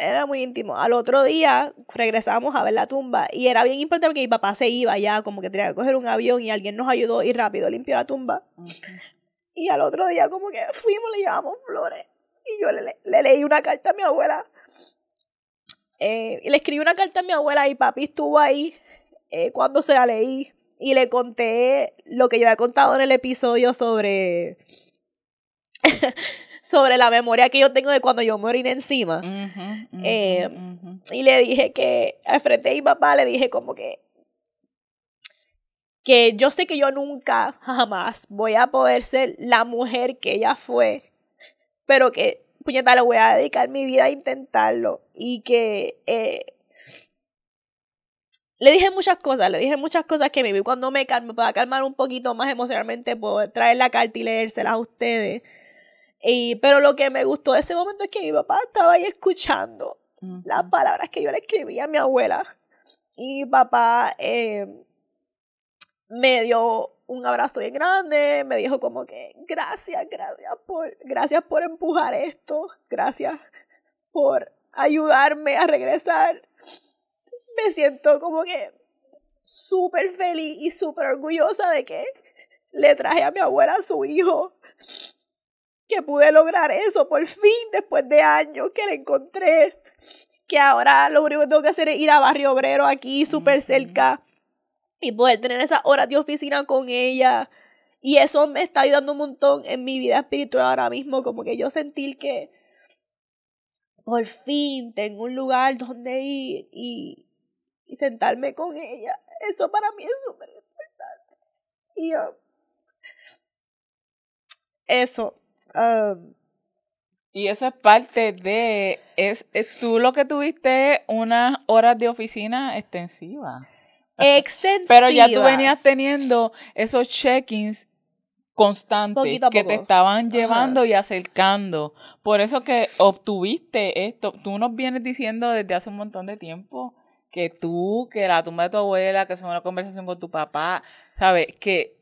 Speaker 1: era muy íntimo. Al otro día regresamos a ver la tumba y era bien importante porque mi papá se iba ya, como que tenía que coger un avión y alguien nos ayudó y rápido limpió la tumba. Y al otro día como que fuimos, le llevamos flores y yo le, leí una carta a mi abuela. Eh, y le escribí una carta a mi abuela y papi estuvo ahí eh, cuando se la leí y le conté lo que yo había contado en el episodio sobre sobre la memoria que yo tengo de cuando yo me oriné encima. Eh, y le dije que, al frente de mi papá, le dije como que, que yo sé que yo nunca, jamás voy a poder ser la mujer que ella fue, pero que, puñeta, le voy a dedicar mi vida a intentarlo. Y que... Eh, le dije muchas cosas, le dije muchas cosas que me vi cuando me calme, para calmar un poquito más emocionalmente, poder traer la carta y leérselas a ustedes. Y, pero lo que me gustó de ese momento es que mi papá estaba ahí escuchando las palabras que yo le escribía a mi abuela. Y mi papá eh, me dio un abrazo bien grande, me dijo como que gracias, gracias por, gracias por empujar esto, gracias por ayudarme a regresar. Me siento como que súper feliz y súper orgullosa de que le traje a mi abuela a su hijo que pude lograr eso por fin después de años que la encontré. Que ahora lo único que tengo que hacer es ir a Barrio Obrero aquí, súper cerca, y poder tener esas horas de oficina con ella. Y eso me está ayudando un montón en mi vida espiritual ahora mismo, como que yo sentir que por fin tengo un lugar donde ir y, y sentarme con ella. Eso para mí es súper importante. Y um, eso,
Speaker 2: y eso es parte de, es, tú lo que tuviste unas horas de oficina extensivas.
Speaker 1: Extensivas.
Speaker 2: Pero ya tú venías teniendo esos check-ins constantes que te estaban llevando y acercando. Por eso que obtuviste esto. Tú nos vienes diciendo desde hace un montón de tiempo que tú, que la tumba de tu abuela, que es una conversación con tu papá, ¿sabes? Que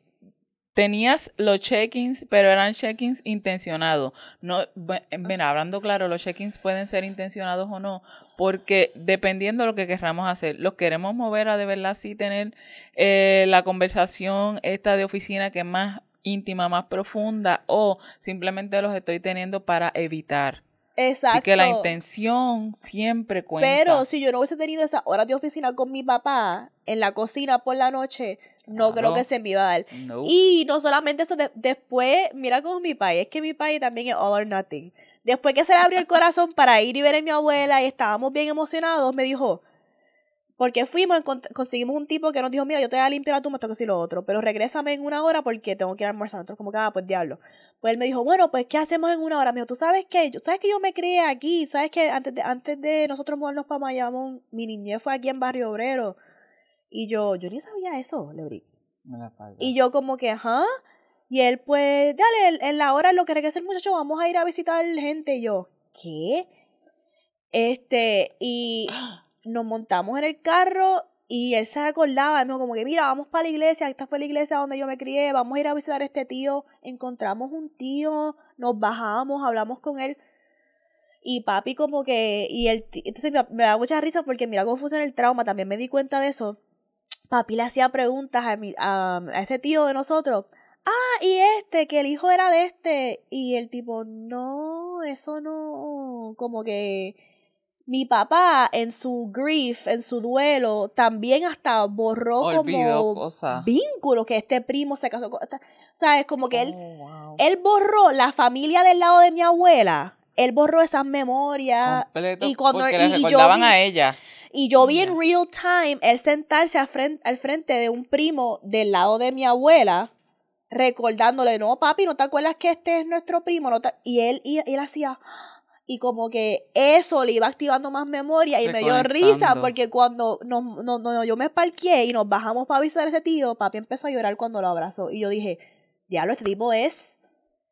Speaker 2: tenías los check-ins, pero eran check-ins intencionados. No, ven, hablando claro, los check-ins pueden ser intencionados o no, porque dependiendo de lo que queramos hacer, los queremos mover a de verdad sí tener eh, la conversación esta de oficina que es más íntima, más profunda, o simplemente los estoy teniendo para evitar.
Speaker 1: Exacto.
Speaker 2: Así que la intención siempre cuenta.
Speaker 1: Pero si yo no hubiese tenido esas horas de oficina con mi papá en la cocina por la noche, no creo que se me iba a dar. Y no solamente eso, después, mira cómo mi país, es que mi país también es all or nothing. Después que se le abrió el corazón para ir y ver a mi abuela y estábamos bien emocionados, me dijo, porque fuimos, conseguimos un tipo que nos dijo, mira, yo te voy a limpiar la tumba, esto que sí lo otro, pero regrésame en una hora porque tengo que ir a almorzar. Nosotros como que, ah, pues diablo. Pues él me dijo, bueno, pues, ¿qué hacemos en una hora? Me dijo, ¿tú sabes qué? Yo, ¿Sabes que yo me crié aquí? ¿Sabes que antes de, antes de nosotros mudarnos para Mayamón, mi niñez fue aquí en Barrio Obrero? Y yo, yo ni sabía eso, Lebrí. Y yo como que, ajá. Y él, pues, dale, en la hora en lo que regrese el muchacho, vamos a ir a visitar gente. Y yo, ¿qué? Este, y nos montamos en el carro y él se acordaba, me como que, mira, vamos para la iglesia, esta fue la iglesia donde yo me crié, vamos a ir a visitar a este tío. Encontramos un tío, nos bajamos, hablamos con él. Y papi como que, y él, entonces me, me da mucha risa porque mira cómo funciona el trauma, también me di cuenta de eso. Papi le hacía preguntas a, mi, a, a ese tío de nosotros. Ah, y este, que el hijo era de este. Y el tipo, no, eso no, como que mi papá en su grief, en su duelo, también hasta borró como
Speaker 2: cosas.
Speaker 1: vínculos que este primo se casó con... ¿Sabes? Como que él,
Speaker 2: Oh, wow.
Speaker 1: él borró la familia del lado de mi abuela. Él borró esas memorias.
Speaker 2: Completo,
Speaker 1: y cuando-
Speaker 2: porque
Speaker 1: y-
Speaker 2: le
Speaker 1: y yo vi-
Speaker 2: a ella.
Speaker 1: Y yo vi en real time él sentarse al frente, al frente de un primo del lado de mi abuela, recordándole, no, papi, ¿no te acuerdas que este es nuestro primo? ¿No te-?" Y él, y, él hacía, y como que eso le iba activando más memoria y me dio risa porque cuando nos, no, no, yo me parqué y nos bajamos para visitar a ese tío, papi empezó a llorar cuando lo abrazó. Y yo dije, diablo, este tipo es,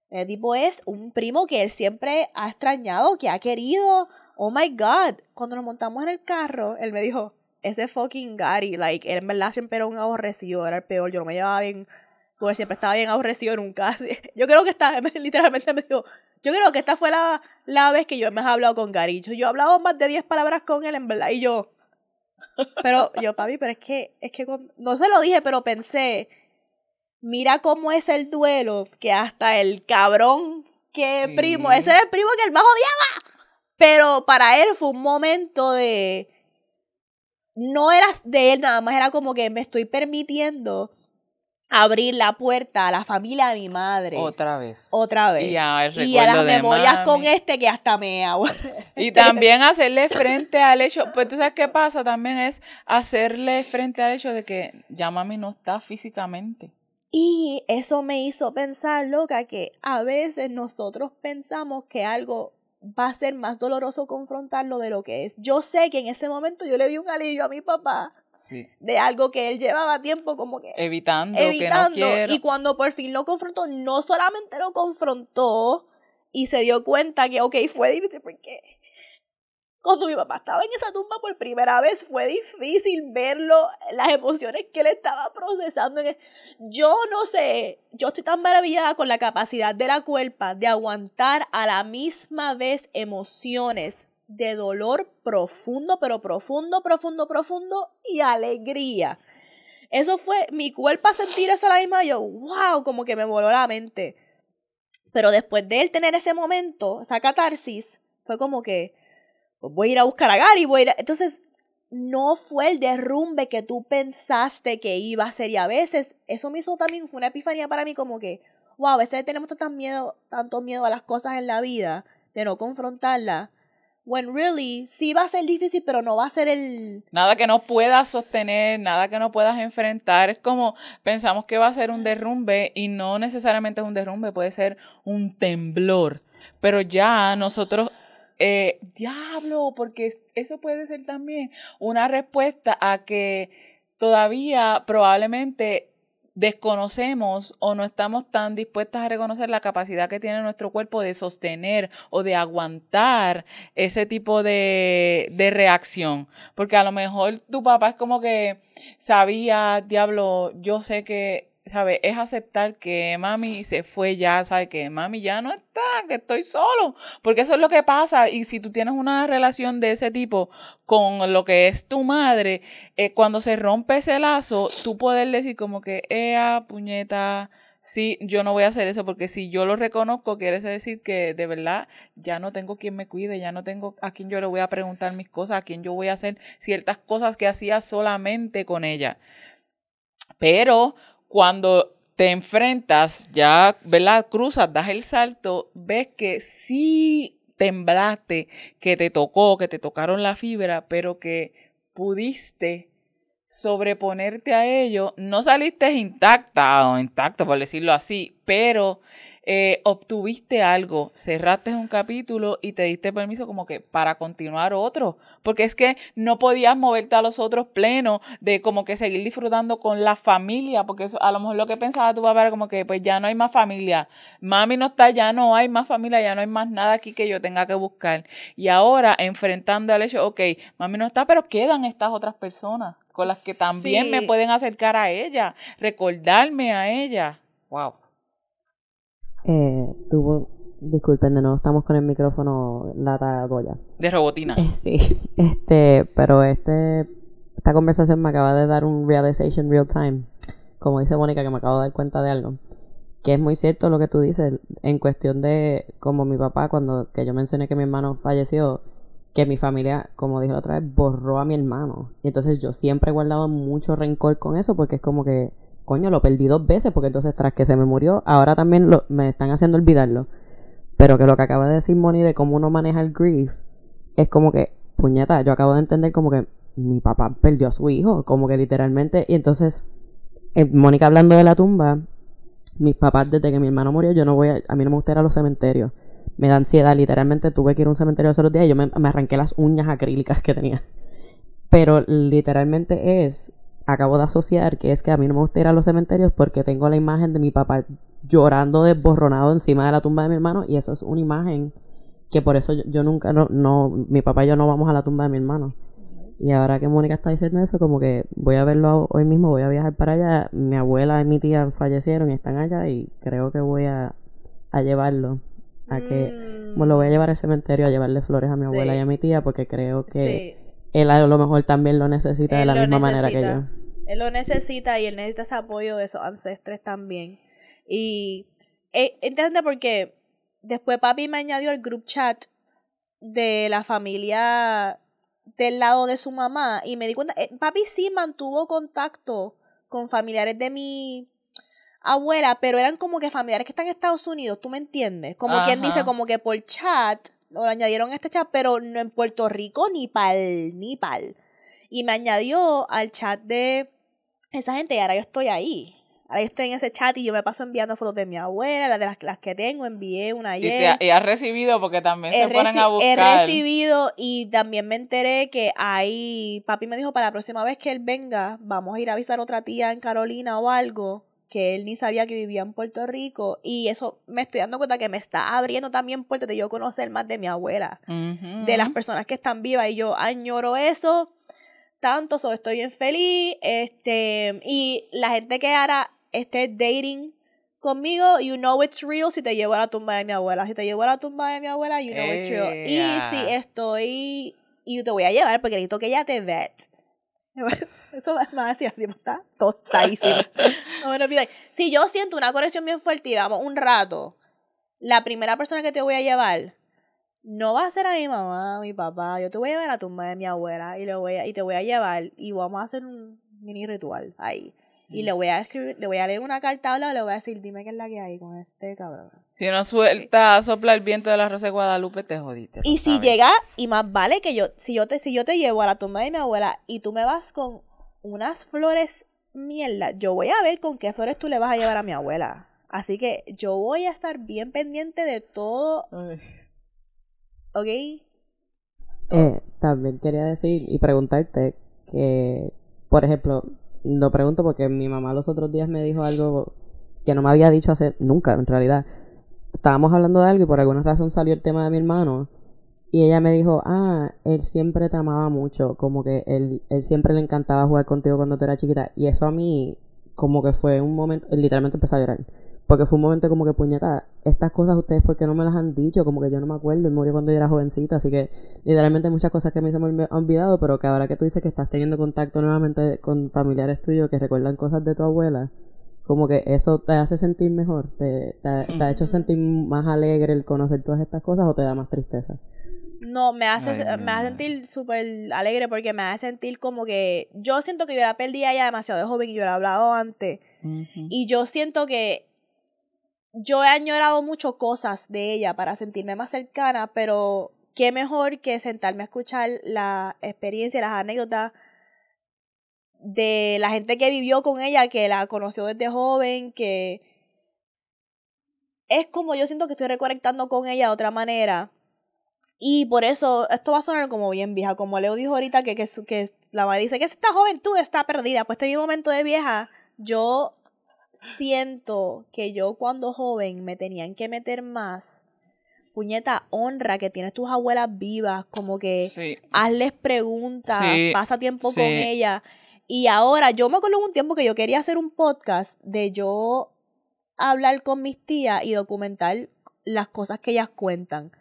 Speaker 1: este tipo es un primo que él siempre ha extrañado, que ha querido. Oh my God. Cuando nos montamos en el carro, él me dijo, ese fucking Gary, like, él en verdad siempre era un aborrecido, era el peor, yo no me llevaba bien, porque siempre estaba bien aborrecido nunca. Yo creo que esta, literalmente me dijo, yo creo que esta fue la, la vez que yo me he hablado con Gary. Yo, yo he hablado más de 10 palabras con él, en verdad, y yo, pero yo, papi, pero es que, es que, con- no se lo dije, pero pensé, mira cómo es el duelo, que hasta el cabrón que
Speaker 2: Sí.
Speaker 1: primo, ese era el primo que el más odiaba. Pero para él fue un momento de, no era de él nada más, era como que me estoy permitiendo abrir la puerta a la familia de mi madre.
Speaker 2: Otra vez.
Speaker 1: Otra vez.
Speaker 2: Y a, el
Speaker 1: Y a las memorias
Speaker 2: mami.
Speaker 1: con este que hasta me aburre.
Speaker 2: Y también hacerle frente al hecho, pues tú sabes qué pasa también es hacerle frente al hecho de que ya mami no está físicamente.
Speaker 1: Y eso me hizo pensar, loca, que a veces nosotros pensamos que algo va a ser más doloroso confrontarlo de lo que es. Yo sé que en ese momento yo le di un alivio a mi papá
Speaker 2: Sí.
Speaker 1: de algo que él llevaba tiempo como que
Speaker 2: Evitando,
Speaker 1: evitando.
Speaker 2: que no quiero.
Speaker 1: Y cuando por fin lo confrontó, no solamente lo confrontó y se dio cuenta que, ok, fue difícil porque cuando mi papá estaba en esa tumba por primera vez fue difícil verlo, las emociones que él estaba procesando. El- Yo no sé, yo estoy tan maravillada con la capacidad de la cuerpa de aguantar a la misma vez emociones de dolor profundo, pero profundo, profundo, profundo y alegría. Eso fue mi cuerpo a sentir eso a la yo, wow, como que me voló la mente. Pero después de él tener ese momento, esa catarsis, fue como que, voy a ir a buscar a Gary, voy a ir a- Entonces, no fue el derrumbe que tú pensaste que iba a ser. Y a veces, eso me hizo también una epifanía para mí, como que, wow, a veces tenemos tanto miedo, tanto miedo a las cosas en la vida, de no confrontarlas. When really, sí va a ser difícil, pero no va a ser el...
Speaker 2: Nada que no puedas sostener, nada que no puedas enfrentar. Es como pensamos que va a ser un derrumbe y no necesariamente es un derrumbe, puede ser un temblor. Pero ya nosotros, eh, diablo, porque eso puede ser también una respuesta a que todavía probablemente desconocemos o no estamos tan dispuestas a reconocer la capacidad que tiene nuestro cuerpo de sostener o de aguantar ese tipo de, de reacción. Porque a lo mejor tu papá es como que sabía, diablo, yo sé que, ¿sabes? Es aceptar que mami se fue ya, ¿sabes? Que mami ya no está, que estoy solo. Porque eso es lo que pasa. Y si tú tienes una relación de ese tipo con lo que es tu madre, eh, cuando se rompe ese lazo, tú poder decir como que, ea, puñeta, sí, yo no voy a hacer eso, porque si yo lo reconozco, quiere decir que de verdad ya no tengo quien me cuide, ya no tengo a quien yo le voy a preguntar mis cosas, a quien yo voy a hacer ciertas cosas que hacía solamente con ella. Pero cuando te enfrentas, ya, ¿verdad? Cruzas, das el salto, ves que sí temblaste, que te tocó, que te tocaron la fibra, pero que pudiste sobreponerte a ello, no saliste intacta o intacto, por decirlo así, pero eh, obtuviste algo, cerraste un capítulo y te diste permiso como que para continuar otro, porque es que no podías moverte a los otros plenos de como que seguir disfrutando con la familia, porque eso, a lo mejor lo que pensaba tu papá era como que pues ya no hay más familia, mami no está, ya no hay más familia, ya no hay más nada aquí que yo tenga que buscar. Y ahora enfrentando al hecho, ok, mami no está, pero quedan estas otras personas con las que también me pueden acercar a ella, recordarme a ella. Wow.
Speaker 3: Eh, tuvo Disculpen, de nuevo estamos con el micrófono lata Goya.
Speaker 2: De robotina.
Speaker 3: Eh, sí, este, pero este, esta conversación me acaba de dar un realization real time. Como dice Mónica, que me acabo de dar cuenta de algo. Que es muy cierto lo que tú dices, en cuestión de, como mi papá, cuando que yo mencioné que mi hermano falleció, que mi familia, como dije la otra vez, borró a mi hermano. Y entonces yo siempre he guardado mucho rencor con eso, porque es como que, coño, lo perdí dos veces, porque entonces tras que se me murió, ahora también me están haciendo olvidarlo. Pero que lo que acaba de decir Moni de cómo uno maneja el grief, es como que, puñeta, yo acabo de entender como que mi papá perdió a su hijo, como que literalmente, y entonces, eh, Mónica hablando de la tumba, mis papás, desde que mi hermano murió, yo no voy a, a mí no me gusta ir a los cementerios. Me da ansiedad, literalmente tuve que ir a un cementerio hace los días y yo me, me arranqué las uñas acrílicas que tenía. Pero literalmente es, acabo de asociar que es que a mí no me gusta ir a los cementerios porque tengo la imagen de mi papá llorando desborronado encima de la tumba de mi hermano y eso es una imagen que por eso yo, yo nunca, no, no, mi papá y yo no vamos a la tumba de mi hermano. Y ahora que Mónica está diciendo eso, como que voy a verlo hoy mismo, voy a viajar para allá. Mi abuela y mi tía fallecieron y están allá y creo que voy a, a llevarlo. A que bueno, lo voy a llevar al cementerio a llevarle flores a mi abuela
Speaker 1: Sí.
Speaker 3: y a mi tía porque creo que
Speaker 1: Sí.
Speaker 3: Él a lo mejor también lo necesita de la misma manera que yo.
Speaker 1: Él lo necesita y él necesita ese apoyo de esos ancestres también. Y eh, entiende porque después papi me añadió el group chat de la familia del lado de su mamá y me di cuenta, eh, papi sí mantuvo contacto con familiares de mi abuela, pero eran como que familiares que están en Estados Unidos, ¿tú me entiendes? Como quien dice, como que por chat, lo añadieron a este chat, pero no en Puerto Rico ni pal, ni pal. Y me añadió al chat de esa gente y ahora yo estoy ahí. Ahora yo estoy en ese chat y yo me paso enviando fotos de mi abuela, las de las, las que tengo, envié una
Speaker 2: Y,
Speaker 1: ayer.
Speaker 2: te- y has recibido porque también
Speaker 1: He,
Speaker 2: se ponen a
Speaker 1: he
Speaker 2: buscar.
Speaker 1: recibido y también me enteré que ahí, papi me dijo para la próxima vez que él venga, vamos a ir a visitar otra tía en Carolina o algo, que él ni sabía que vivía en Puerto Rico y eso me estoy dando cuenta que me está abriendo también puertas de yo conocer más de mi abuela, de las personas que están vivas y yo añoro eso tanto, so estoy bien feliz, este, y la gente que ahora esté dating conmigo, you know it's real si te llevo a la tumba de mi abuela. Si te llevo a la tumba de mi abuela, you know it's real. Y si estoy, y te voy a llevar porque necesito que ella te vet. Eso a decir así, está tostadísimo. No me lo olvides. Si yo siento una conexión bien fuerte y vamos un rato, la primera persona que te voy a llevar no va a ser a mi mamá, a mi papá. Yo te voy a llevar a la tumba de mi abuela y, le voy a, y te voy a llevar y vamos a hacer un mini ritual ahí. Y le voy a escribir, le voy a leer una carta o le voy a decir, dime qué es la que hay con este cabrón.
Speaker 2: Si no suelta, sopla el viento de la Rosa de Guadalupe, te jodiste.
Speaker 1: Y si
Speaker 2: sabes.
Speaker 1: llega, y más vale que yo, si yo te, si yo te llevo a la tumba de mi abuela y tú me vas con unas flores mierda, yo voy a ver con qué flores tú le vas a llevar a mi abuela. Así que yo voy a estar bien pendiente de todo,
Speaker 2: Ay.
Speaker 1: ¿ok?
Speaker 3: Eh, también quería decir y preguntarte que, por ejemplo, lo pregunto porque mi mamá los otros días me dijo algo que no me había dicho hace nunca, en realidad. Estábamos hablando de algo y por alguna razón salió el tema de mi hermano. Y ella me dijo, ah, él siempre te amaba mucho, como que él, él siempre le encantaba jugar contigo cuando tú eras chiquita. Y eso a mí, como que fue un momento, literalmente empecé a llorar. Porque fue un momento como que, puñeta, estas cosas ustedes, ¿por qué no me las han dicho? Como que yo no me acuerdo, él murió cuando yo era jovencita, así que literalmente hay muchas cosas que a mí se me han olvidado, pero que ahora que tú dices que estás teniendo contacto nuevamente con familiares tuyos que recuerdan cosas de tu abuela, como que eso te hace sentir mejor, te, te, te ha hecho sentir más alegre el conocer todas estas cosas o te da más tristeza.
Speaker 1: No, me hace,
Speaker 2: Ay,
Speaker 1: me hace sentir súper alegre porque me hace sentir como que yo siento que yo la perdí a ella demasiado de joven y yo la he hablado antes. Y yo siento que yo he añorado mucho cosas de ella para sentirme más cercana, pero qué mejor que sentarme a escuchar la experiencia, las anécdotas de la gente que vivió con ella, que la conoció desde joven, que es como yo siento que estoy reconectando con ella de otra manera. Y por eso, esto va a sonar como bien vieja, como Leo dijo ahorita que, que, que la madre dice que esta juventud está perdida. Pues este mi momento de vieja, yo siento que yo cuando joven me tenían que meter más. Puñeta, honra que tienes tus abuelas vivas, como que
Speaker 2: Sí.
Speaker 1: hazles preguntas,
Speaker 2: Sí,
Speaker 1: pasa tiempo
Speaker 2: sí.
Speaker 1: con ella. Y ahora, yo me acuerdo un tiempo que yo quería hacer un podcast de yo hablar con mis tías y documentar las cosas que ellas cuentan.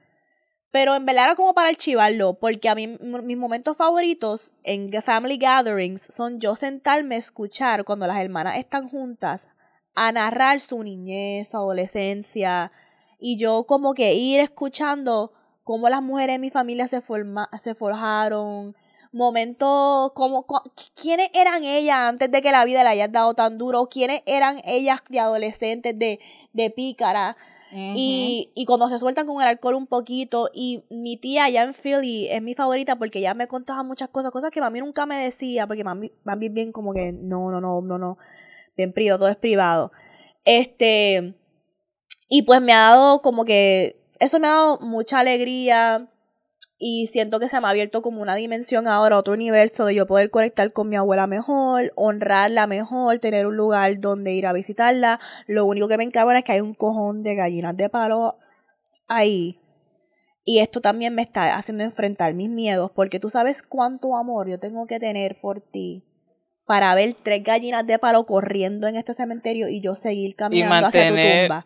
Speaker 1: Pero en verdad era como para archivarlo, porque a mí mis momentos favoritos en Family Gatherings son yo sentarme a escuchar cuando las hermanas están juntas a narrar su niñez, su adolescencia, y yo como que ir escuchando cómo las mujeres de mi familia se, forma, se forjaron, momentos como quiénes eran ellas antes de que la vida le haya dado tan duro, quiénes eran ellas de adolescentes de, de pícara y, y cuando se sueltan con el alcohol un poquito, y mi tía allá en Philly es mi favorita porque ella me contaba muchas cosas, cosas que mami nunca me decía, porque mami, mami bien como que no, no, no, no, no, bien privado, todo es privado. Este, y pues me ha dado como que, eso me ha dado mucha alegría, y siento que se me ha abierto como una dimensión ahora, otro universo de yo poder conectar con mi abuela mejor, honrarla mejor, tener un lugar donde ir a visitarla. Lo único que me encanta es que hay un cojón de gallinas de palo ahí. Y esto también me está haciendo enfrentar mis miedos, porque tú sabes cuánto amor yo tengo que tener por ti para ver tres gallinas de palo corriendo en este cementerio y yo seguir caminando hacia tu tumba.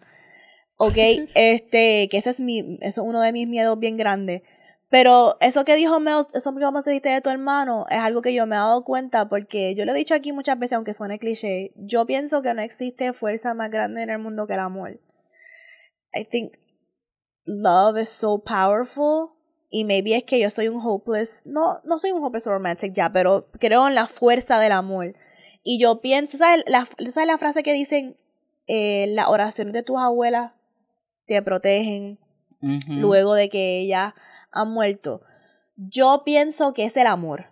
Speaker 1: Ok, este, que ese es mi, eso es uno de mis miedos bien grandes. Pero eso que dijo Mel, eso que vamos a decirte de tu hermano, es algo que yo me he dado cuenta porque yo lo he dicho aquí muchas veces, aunque suene cliché. Yo pienso que no existe fuerza más grande en el mundo que el amor. I think love is so powerful. Y maybe es que yo soy un hopeless, no, no soy un hopeless romantic ya, pero creo en la fuerza del amor. Y yo pienso, ¿sabes la, ¿sabes la frase que dicen? Eh, las oraciones de tus abuelas te protegen luego de que ellas han muerto. Yo pienso que es el amor.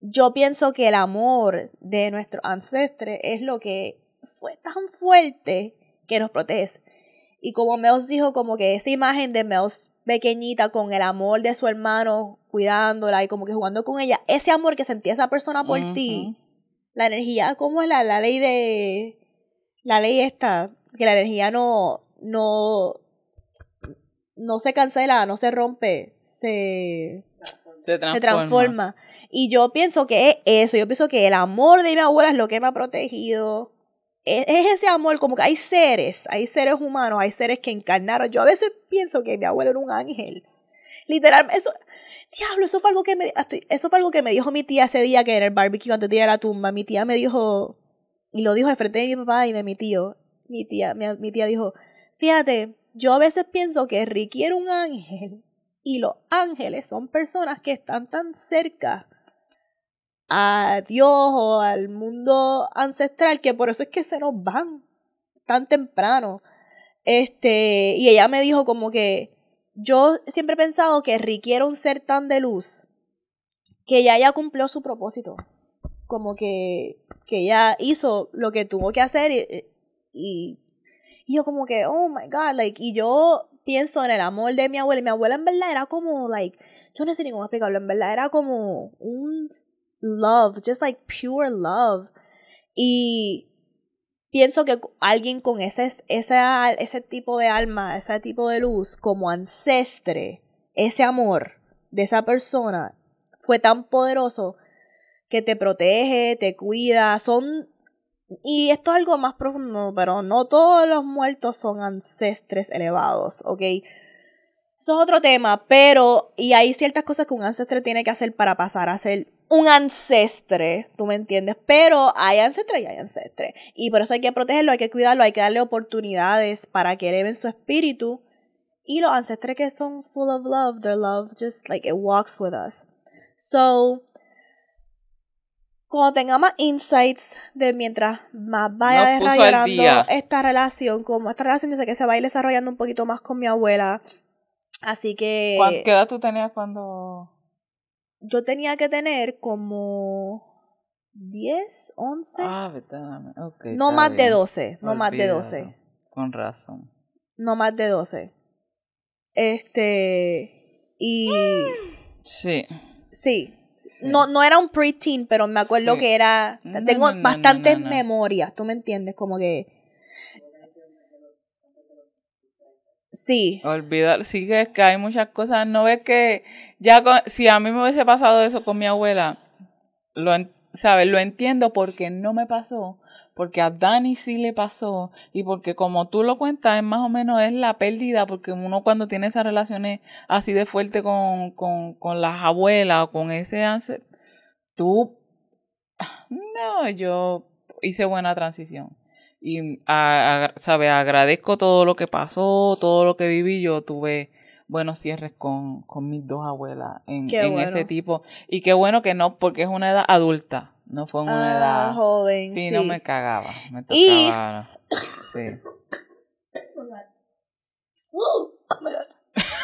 Speaker 1: Yo pienso que el amor de nuestro ancestre es lo que fue tan fuerte que nos protege. Y como Meos dijo, como que esa imagen de Meos pequeñita con el amor de su hermano cuidándola y como que jugando con ella, ese amor que sentía esa persona por ti, la energía, como es la, la ley de la ley esta, que la energía no, no, no se cancela, no se rompe, se,
Speaker 2: se,
Speaker 1: transforma. Y yo pienso que es eso, yo pienso que el amor de mi abuela es lo que me ha protegido. Es, ese amor, como que hay seres, hay seres humanos, hay seres que encarnaron. Yo a veces pienso que mi abuelo era un ángel. Literalmente, eso, diablo, eso fue algo que me, eso fue algo que me dijo mi tía ese día que en el barbecue antes de ir a la tumba. Mi tía me dijo, y lo dijo de frente de mi papá y de mi tío. Mi tía, mi tía dijo, fíjate, yo a veces pienso que Ricky era un ángel y los ángeles son personas que están tan cerca a Dios o al mundo ancestral que por eso es que se nos van tan temprano. Este, y ella me dijo como que yo siempre he pensado que era un ser tan de luz que ya ya cumplió su propósito. Como que, que ella hizo lo que tuvo que hacer y, y y yo como que, oh my god, like, y yo pienso en el amor de mi abuela. Y mi abuela en verdad era como, like, yo no sé ni cómo explicarlo, en verdad era como un love, just like pure love. Y pienso que alguien con ese, ese, ese tipo de alma, ese tipo de luz, como ancestre, ese amor de esa persona fue tan poderoso que te protege, te cuida, son y esto es algo más profundo, pero no todos los muertos son ancestres elevados, ¿ok? Eso es otro tema, pero, y hay ciertas cosas que un ancestre tiene que hacer para pasar a ser un ancestre, tú me entiendes, pero hay ancestres y hay ancestres. Y por eso hay que protegerlo, hay que cuidarlo, hay que darle oportunidades para que eleven su espíritu. Y los ancestres que son full of love, their love just like it walks with us. So, cuando tenga más insights de mientras más vaya desarrollando esta relación, como esta relación yo sé que se va a ir desarrollando un poquito más con mi abuela. Así que...
Speaker 2: ¿Qué edad tú tenías cuando...?
Speaker 1: Yo tenía que tener como 10, 11.
Speaker 2: Ah. Okay,
Speaker 1: no más de 12, no más de 12.
Speaker 2: Con razón.
Speaker 1: No más de 12. Este... Y...
Speaker 2: Sí.
Speaker 1: Sí, no, no era un preteen, pero me acuerdo que era. tengo bastantes memorias, ¿tú me entiendes? Como que. Sí.
Speaker 2: Olvidar, sí que es que hay muchas cosas. No ves que ya si a mí me hubiese pasado eso con mi abuela, lo, ¿sabes? Lo entiendo porque no me pasó, porque a Dani sí le pasó y porque como tú lo cuentas, es más o menos es la pérdida, porque uno cuando tiene esas relaciones así de fuerte con, con, con las abuelas o con ese ancestro, tú, no, yo hice buena transición. Y, a, sabe, agradezco todo lo que pasó, todo lo que viví, yo tuve buenos cierres con, con mis dos abuelas en, en ese tipo. Y qué bueno que no, porque es una edad adulta no fue en una
Speaker 1: Ah,
Speaker 2: edad.
Speaker 1: joven.
Speaker 2: Sí,
Speaker 1: Sí,
Speaker 2: no me cagaba. Me
Speaker 1: Y-
Speaker 2: tocaba. Sí.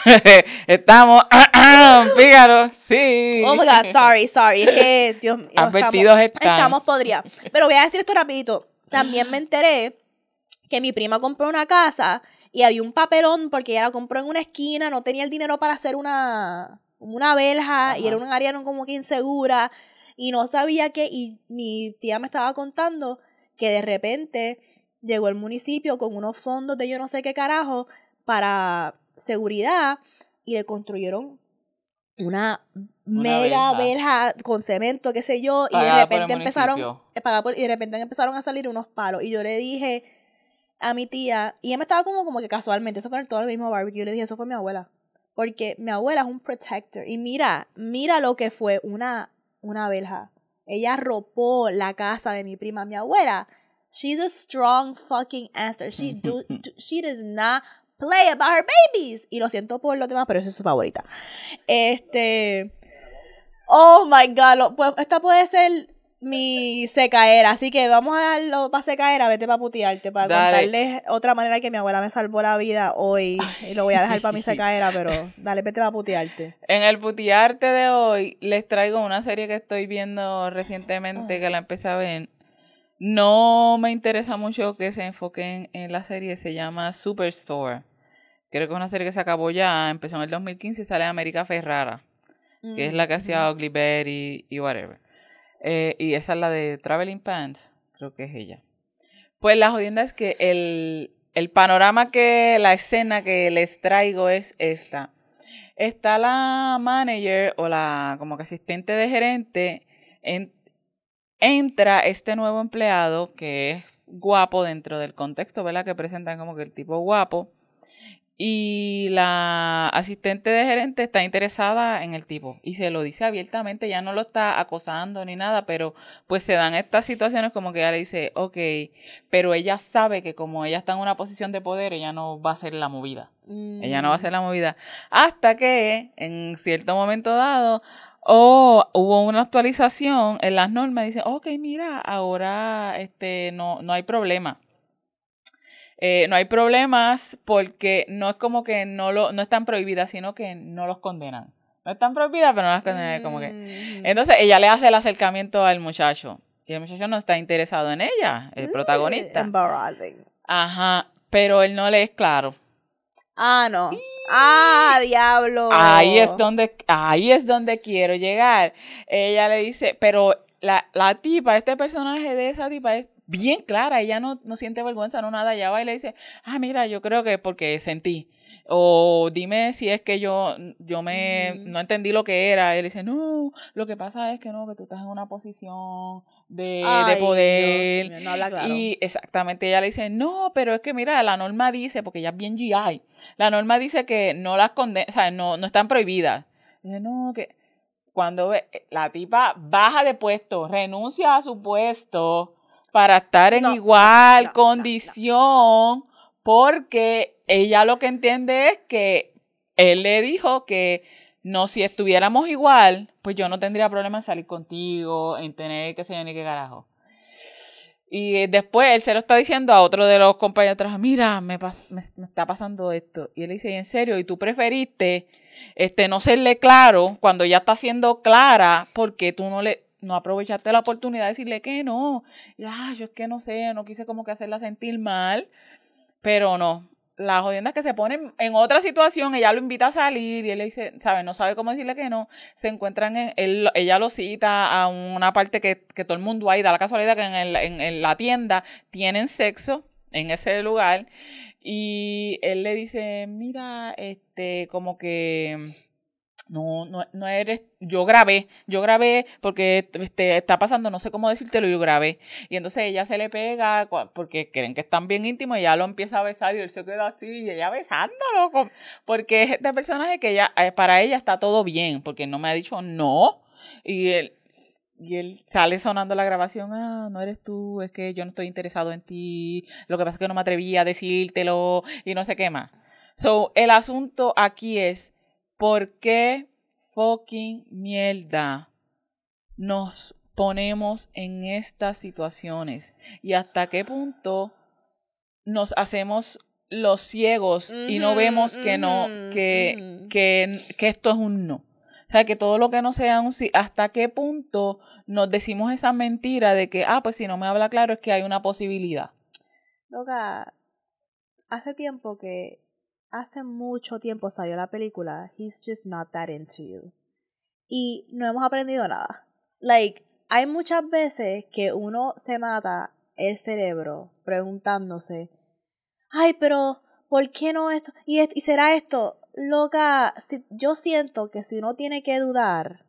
Speaker 2: Estamos. Fíjaro. Sí.
Speaker 1: Oh my god, sorry, sorry. Es que, Dios mío.
Speaker 2: Advertidos
Speaker 1: estamos,
Speaker 2: están.
Speaker 1: estamos podridas. Pero voy a decir esto rapidito. También me enteré que mi prima compró una casa y había un papelón porque ella la compró en una esquina, no tenía el dinero para hacer una, una verja y
Speaker 2: Ajá.
Speaker 1: era un área como que insegura y no sabía qué y mi tía me estaba contando que de repente llegó el municipio con unos fondos de yo no sé qué carajo para seguridad y le construyeron una, mega
Speaker 2: verja.
Speaker 1: con cemento, qué sé yo, y de repente empezaron eh, por- y de repente empezaron a salir unos palos y yo le dije a mi tía y ella me estaba como como que casualmente, eso fue en todo el mismo barbecue, yo le dije, eso fue mi abuela, porque mi abuela es un protector y mira, mira lo que fue una una verja. Ella arropó la casa de mi prima, mi abuela. She's a strong fucking answer. She do, do- she does not play about her babies. Y lo siento por lo demás, pero esa es su favorita. Este. Oh my god. lo- pues, esta puede ser mi secaera. Así que vamos a darlo para secaera. Vete para putearte. Para
Speaker 2: Dale.
Speaker 1: contarles otra manera que mi abuela me salvó la vida hoy. Y lo voy a dejar para mi secaera, pero dale, vete para putearte.
Speaker 2: En el putiarte de hoy les traigo una serie que estoy viendo recientemente,
Speaker 1: Ah.
Speaker 2: que la empecé a ver. No me interesa mucho que se enfoquen en la serie, se llama Superstore. Creo que es una serie que se acabó ya, empezó en el 2015 y sale América Ferrara, que es la que hacía Ugly Betty y whatever. Eh, y esa es la de Traveling Pants, creo que es ella. Pues la jodienda es que el, el panorama que, la escena que les traigo es esta. Está la manager o la como que asistente de gerente, en- entra este nuevo empleado que es guapo dentro del contexto, ¿verdad? Que presentan como que el tipo guapo. Y la asistente de gerente está interesada en el tipo y se lo dice abiertamente, ya no lo está acosando ni nada, pero pues se dan estas situaciones como que ella le dice, ok, pero ella sabe que como ella está en una posición de poder, ella no va a hacer la movida. Ella no va a hacer la movida. Hasta que en cierto momento dado, o hubo una actualización en las normas, dice, ok, mira, ahora este no, no hay problema. Eh, no hay problemas porque no es como que no lo, no están prohibidas, sino que no los condenan. No están prohibidas, pero no las condenan. Como que.
Speaker 1: Mm.
Speaker 2: Entonces ella le hace el acercamiento al muchacho. Y el muchacho no está interesado en ella, el protagonista.
Speaker 1: Embarrassing.
Speaker 2: Ajá, pero él no le es claro.
Speaker 1: Ah, no. Ah, diablo.
Speaker 2: Ahí es donde, ahí es donde quiero llegar. Ella le dice, pero la, la tipa, este personaje de esa tipa es bien clara, ella no, no siente vergüenza, no nada, ella va y le dice, ah, mira, yo creo que porque sentí. O dime si es que yo, yo me, no entendí lo que era. Él dice, no, lo que pasa es que no, que tú estás en una posición de,
Speaker 1: Ay,
Speaker 2: de poder.
Speaker 1: Dios no habla claro.
Speaker 2: Y exactamente, ella le dice, no, pero es que mira, la norma dice, porque ella es bien GI, la norma dice que no las condena, o sea, no, no están prohibidas. Dice, no, que cuando ve, la tipa baja de puesto, renuncia a su puesto para estar en
Speaker 1: No,
Speaker 2: igual
Speaker 1: no,
Speaker 2: condición, porque ella lo que entiende es que él le dijo que no, si estuviéramos igual, pues yo no tendría problema en salir contigo, en tener sé yo ni qué carajo. Y después él se lo está diciendo a otro de los compañeros trabajo, mira, me, pas- me, me está pasando esto. Y él dice, "¿Y en serio, ¿y tú preferiste este, no serle claro cuando ya está siendo clara porque tú no le no aprovechaste la oportunidad de decirle que no? Y, ah, yo es que no sé, no quise como que hacerla sentir mal, pero no. La jodienda es que se pone en otra situación, ella lo invita a salir y él le dice, ¿sabes? No sabe cómo decirle que no. Se encuentran en, él- ella lo cita a una parte que, que todo el mundo ahí, da la casualidad que en, el- en la tienda tienen sexo en ese lugar y él le dice, mira, este, como que no, no, no eres, yo grabé, yo grabé porque este, está pasando, no sé cómo decírtelo, yo grabé. Y entonces ella se le pega porque creen que están bien íntimos y ella lo empieza a besar y él se queda así y ella besándolo. Porque es este personaje que ella, eh, para ella está todo bien, porque no me ha dicho no. Y él, y él sale sonando la grabación, ah, no eres tú, es que yo no estoy interesado en ti, lo que pasa es que no me atreví a decírtelo y no sé qué más. So, el asunto aquí es, ¿por qué fucking mierda nos ponemos en estas situaciones? ¿Y hasta qué punto nos hacemos los ciegos y no vemos que no, que, que, que esto es un no? O sea, que todo lo que no sea un sí, ¿hasta qué punto nos decimos esa mentira de que, ah, pues si no me habla claro es que hay una posibilidad?
Speaker 1: Loca, hace tiempo que hace mucho tiempo salió la película He's Just Not That Into You. Y no hemos aprendido nada. Like, hay muchas veces que uno se mata el cerebro preguntándose, ay, pero, ¿por qué no esto? ¿Y, y será esto? Loca, si, yo siento que si uno tiene que dudar,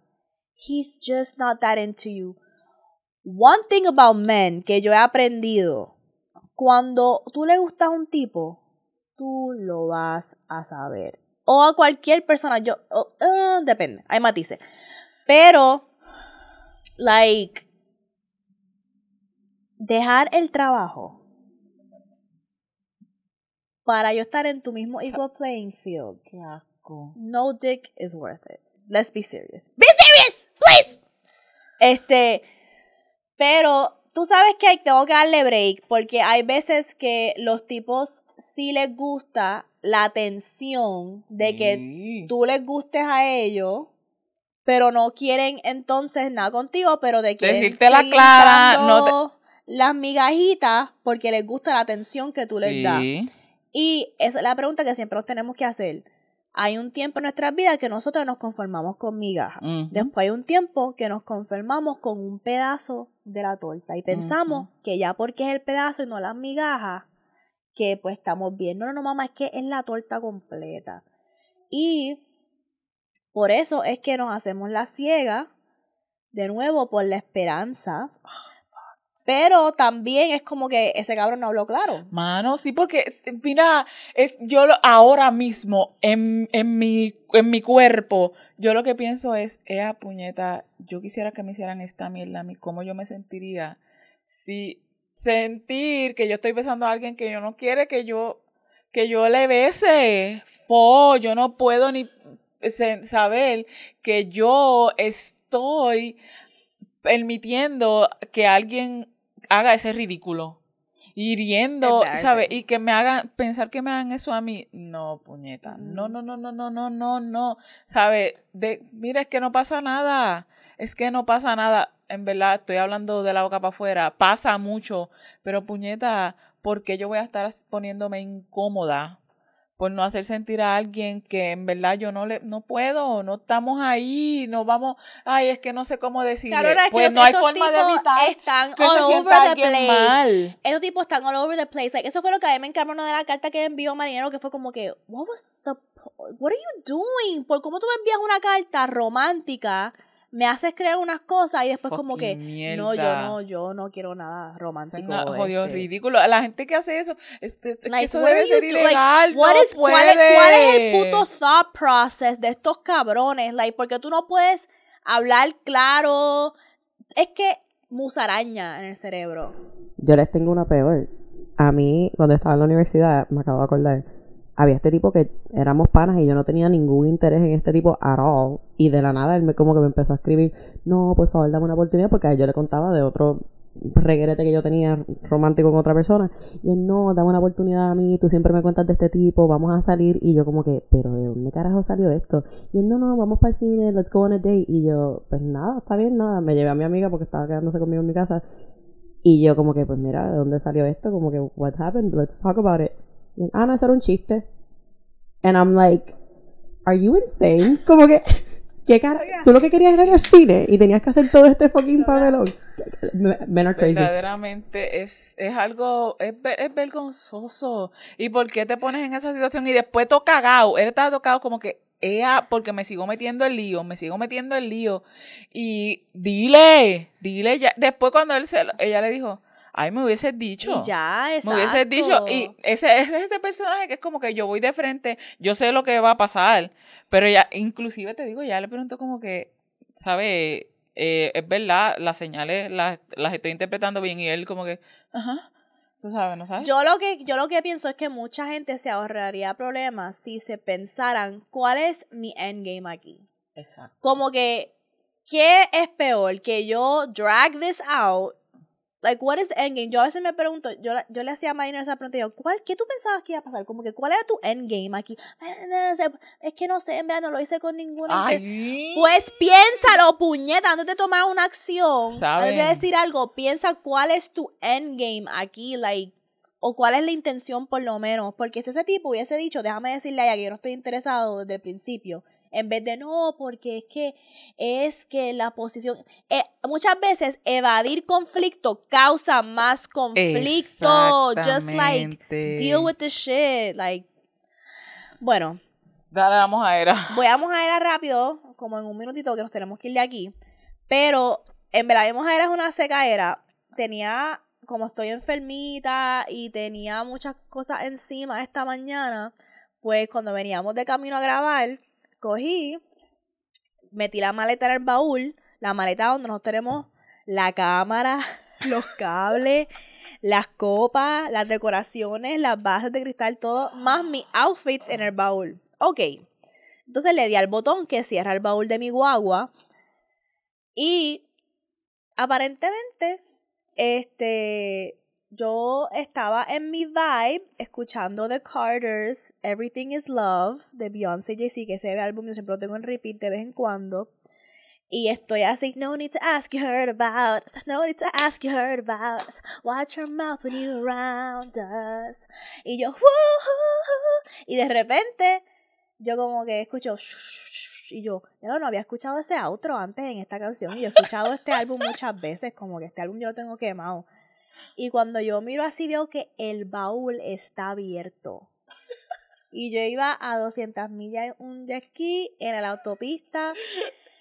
Speaker 1: He's just not that into you. One thing about men que yo he aprendido, cuando tú le gustas a un tipo, tú lo vas a saber. O a cualquier persona, yo, uh, depende, hay matices. Pero, like, dejar el trabajo para yo estar en tu mismo equal playing field.
Speaker 2: Qué asco.
Speaker 1: No dick is worth it. Let's be serious. Be serious, please. Este, pero tú sabes que tengo que darle break porque hay veces que los tipos sí les gusta la atención de que tú les gustes a ellos, pero no quieren entonces nada contigo, pero de que
Speaker 2: decirte la clara, no
Speaker 1: las migajitas porque les gusta la atención que tú les das. Y esa es la pregunta que siempre nos tenemos que hacer. Hay un tiempo en nuestras vidas que nosotros nos conformamos con migajas. Después hay un tiempo que nos conformamos con un pedazo de la torta y pensamos que ya porque es el pedazo y no las migajas, que pues estamos bien. No, no, mamá, es que es la torta completa. Y por eso es que nos hacemos la ciega, de nuevo, por la esperanza. Pero también es como que ese cabrón no habló claro.
Speaker 2: Mano, sí, porque, mira, yo ahora mismo, en, en, mi, en mi cuerpo, yo lo que pienso es, ea puñeta, yo quisiera que me hicieran esta mierda a mí, ¿cómo yo me sentiría si sentir que yo estoy besando a alguien que yo no quiere que yo que yo le bese. Oh, yo no puedo ni saber que yo estoy permitiendo que alguien haga ese ridículo. Hiriendo, ¿sabes? Y que me hagan, pensar que me hagan eso a mí. No, puñeta. No, no, no, no, no, no, no, no. ¿Sabes? De, mira, es que no pasa nada. Es que no pasa nada en verdad, estoy hablando de la boca para afuera, pasa mucho, pero puñeta, ¿por qué yo voy a estar poniéndome incómoda por no hacer sentir a alguien que en verdad yo no le no puedo, no estamos ahí, no vamos, ay, es que no sé cómo decirle. pues no hay forma de evitar
Speaker 1: están que all over the place. Mal. Esos tipos están all over the place. eso fue lo que a mí me encantó de la carta que envió Marinero que fue como que, what was the what are you doing? ¿Por cómo tú me envías una carta romántica? Me haces creer unas cosas y después como que no yo no yo no quiero nada romántico
Speaker 2: es jodido este". ridículo. La gente que hace eso este, eso debe ser ilegal ¿cuál, es,
Speaker 1: ¿cuál, es, el puto thought process de estos cabrones like porque tú no puedes hablar claro. Es que musaraña en el cerebro.
Speaker 3: Yo les tengo una peor. A mí cuando estaba en la universidad me acabo de acordar había este tipo que éramos panas y yo no tenía ningún interés en este tipo at all. Y de la nada él me como que me empezó a escribir, no, por favor, dame una oportunidad, porque a yo le contaba de otro reguerete que yo tenía romántico con otra persona. Y él, no, dame una oportunidad a mí, tú siempre me cuentas de este tipo, vamos a salir. Y yo como que, pero ¿de dónde carajo salió esto? Y él, no, no, vamos para el cine, let's go on a date. Y yo, pues nada, está bien, nada. Me llevé a mi amiga porque estaba quedándose conmigo en mi casa. Y yo como que, pues mira, ¿de dónde salió esto? Como que, what happened? Let's talk about it ah, no, eso era un chiste. And I'm like, are you insane? Como que, ¿qué cara? Tú lo que querías era ir al cine y tenías que hacer todo este fucking papelón. Men are crazy.
Speaker 2: Verdaderamente es, es algo, es, es, vergonzoso. ¿Y por qué te pones en esa situación y después todo cagado? Él estaba tocado como que ella, porque me sigo metiendo el lío, me sigo metiendo el lío. Y dile, dile ya. Después cuando él se, ella le dijo, ay, me hubieses dicho.
Speaker 1: Y ya, exacto.
Speaker 2: Me hubieses dicho, y ese, ese es ese personaje que es como que yo voy de frente, yo sé lo que va a pasar, pero ella, inclusive te digo, ya le pregunto como que, ¿sabe? Eh, es verdad, las señales las, las estoy interpretando bien y él como que, ajá, tú sabes, ¿no sabes?
Speaker 1: Yo lo que yo lo que pienso es que mucha gente se ahorraría problemas si se pensaran cuál es mi endgame aquí.
Speaker 2: Exacto.
Speaker 1: Como que ¿qué es peor que yo drag this out? Like what is the endgame? Yo a veces me pregunto, yo, yo le hacía a Marina esa pregunta yo, ¿cuál, ¿qué tú pensabas que iba a pasar? Como que ¿cuál era tu endgame aquí? Es que no sé, en verdad no lo hice con ninguna.
Speaker 2: Ay.
Speaker 1: Pues piénsalo, puñeta, antes de tomar una acción,
Speaker 2: Saben.
Speaker 1: antes de decir algo, piensa cuál es tu endgame aquí, like, o cuál es la intención por lo menos, porque si ese tipo hubiese dicho, déjame decirle a ella que yo no estoy interesado desde el principio, en vez de no, porque es que es que la posición, eh, muchas veces evadir conflicto causa más conflicto, just like deal with the shit, like, bueno,
Speaker 2: Dale, vamos a era.
Speaker 1: Voy a Mojaera rápido, como en un minutito que nos tenemos que ir de aquí. Pero en verdad, mi Mojaera es una secaera. Tenía, como estoy enfermita y tenía muchas cosas encima esta mañana, pues cuando veníamos de camino a grabar, cogí, metí la maleta en el baúl, la maleta donde nosotros tenemos la cámara, los cables, las copas, las decoraciones, las bases de cristal, todo, más mis outfits en el baúl. Ok. Entonces le di al botón que cierra el baúl de mi guagua. Y aparentemente, este, yo estaba en mi vibe escuchando The Carters, Everything is Love, de Beyoncé y Jay-Z, que ese álbum yo siempre lo tengo en repeat de vez en cuando. Y estoy así, no need to ask you heard about us, no need to ask you heard about us, watch your mouth when you around us. Y yo, "Woo-hoo-hoo". y de repente, yo como que escucho, y yo, yo no, no había escuchado ese outro antes en esta canción, y yo he escuchado este álbum muchas veces, como que este álbum yo lo tengo quemado. Y cuando yo miro así veo que el baúl está abierto. Y yo iba a 200 millas en un jet ski en la autopista.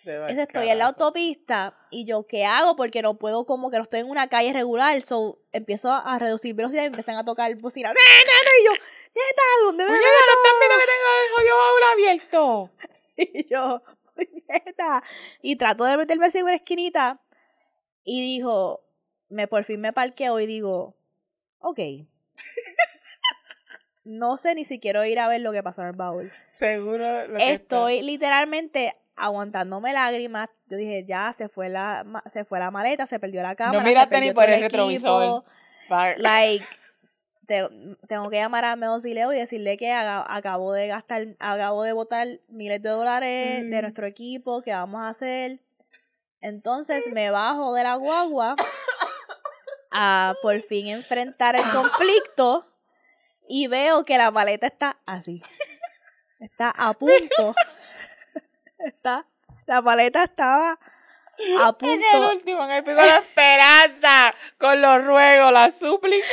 Speaker 1: Eso estoy en la autopista y yo, ¿qué hago? Porque no puedo, como que no estoy en una calle regular. So empiezo a reducir velocidad y empiezan a tocar bocina. Y yo, neta, ¿dónde me
Speaker 2: Oye, ¿no viendo que tengo el baúl abierto?
Speaker 1: Y yo, puñeta. Y trato de meterme así en una esquinita. Y dijo, me por fin me parqueo y digo, ok. No sé ni si quiero ir a ver lo que pasó en el baúl.
Speaker 2: Seguro. lo que
Speaker 1: Estoy literalmente aguantándome lágrimas. Yo dije, ya se fue la se fue la maleta, se perdió la cámara. se
Speaker 2: miraste ni por el retrovisor. está.
Speaker 1: Like, te- tengo que llamar a Meos y Leo y decirle que haga- acabo de gastar, acabo de botar miles de dólares de
Speaker 2: Mm.
Speaker 1: nuestro equipo, que vamos a hacer. Entonces me bajo de la guagua a por fin enfrentar el conflicto y veo que la maleta está así. Está a punto. Está, la maleta estaba a
Speaker 2: En el
Speaker 1: punto
Speaker 2: último, en el pico de la esperanza, con los ruegos, las súplicas.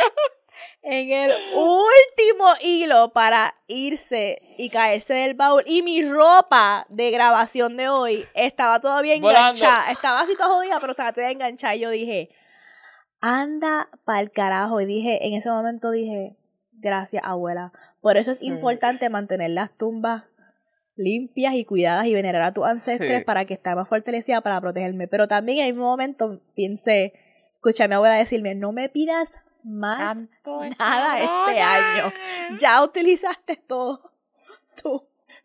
Speaker 1: en el último hilo para irse y caerse del baúl. Y mi ropa de grabación de hoy estaba todavía
Speaker 2: Volando.
Speaker 1: enganchada. Estaba así toda jodida, pero estaba todavía enganchada. Y yo dije, anda pa'l carajo. Y dije, en ese momento dije, gracias abuela. Por eso es
Speaker 2: Sí.
Speaker 1: importante mantener las tumbas limpias y cuidadas y venerar a tus ancestres
Speaker 2: Sí.
Speaker 1: para que esté más fortalecida para protegerme. Pero también en el mismo momento pensé, escuché a mi abuela decirme, no me pidas más nada este año. Ya utilizaste todos tus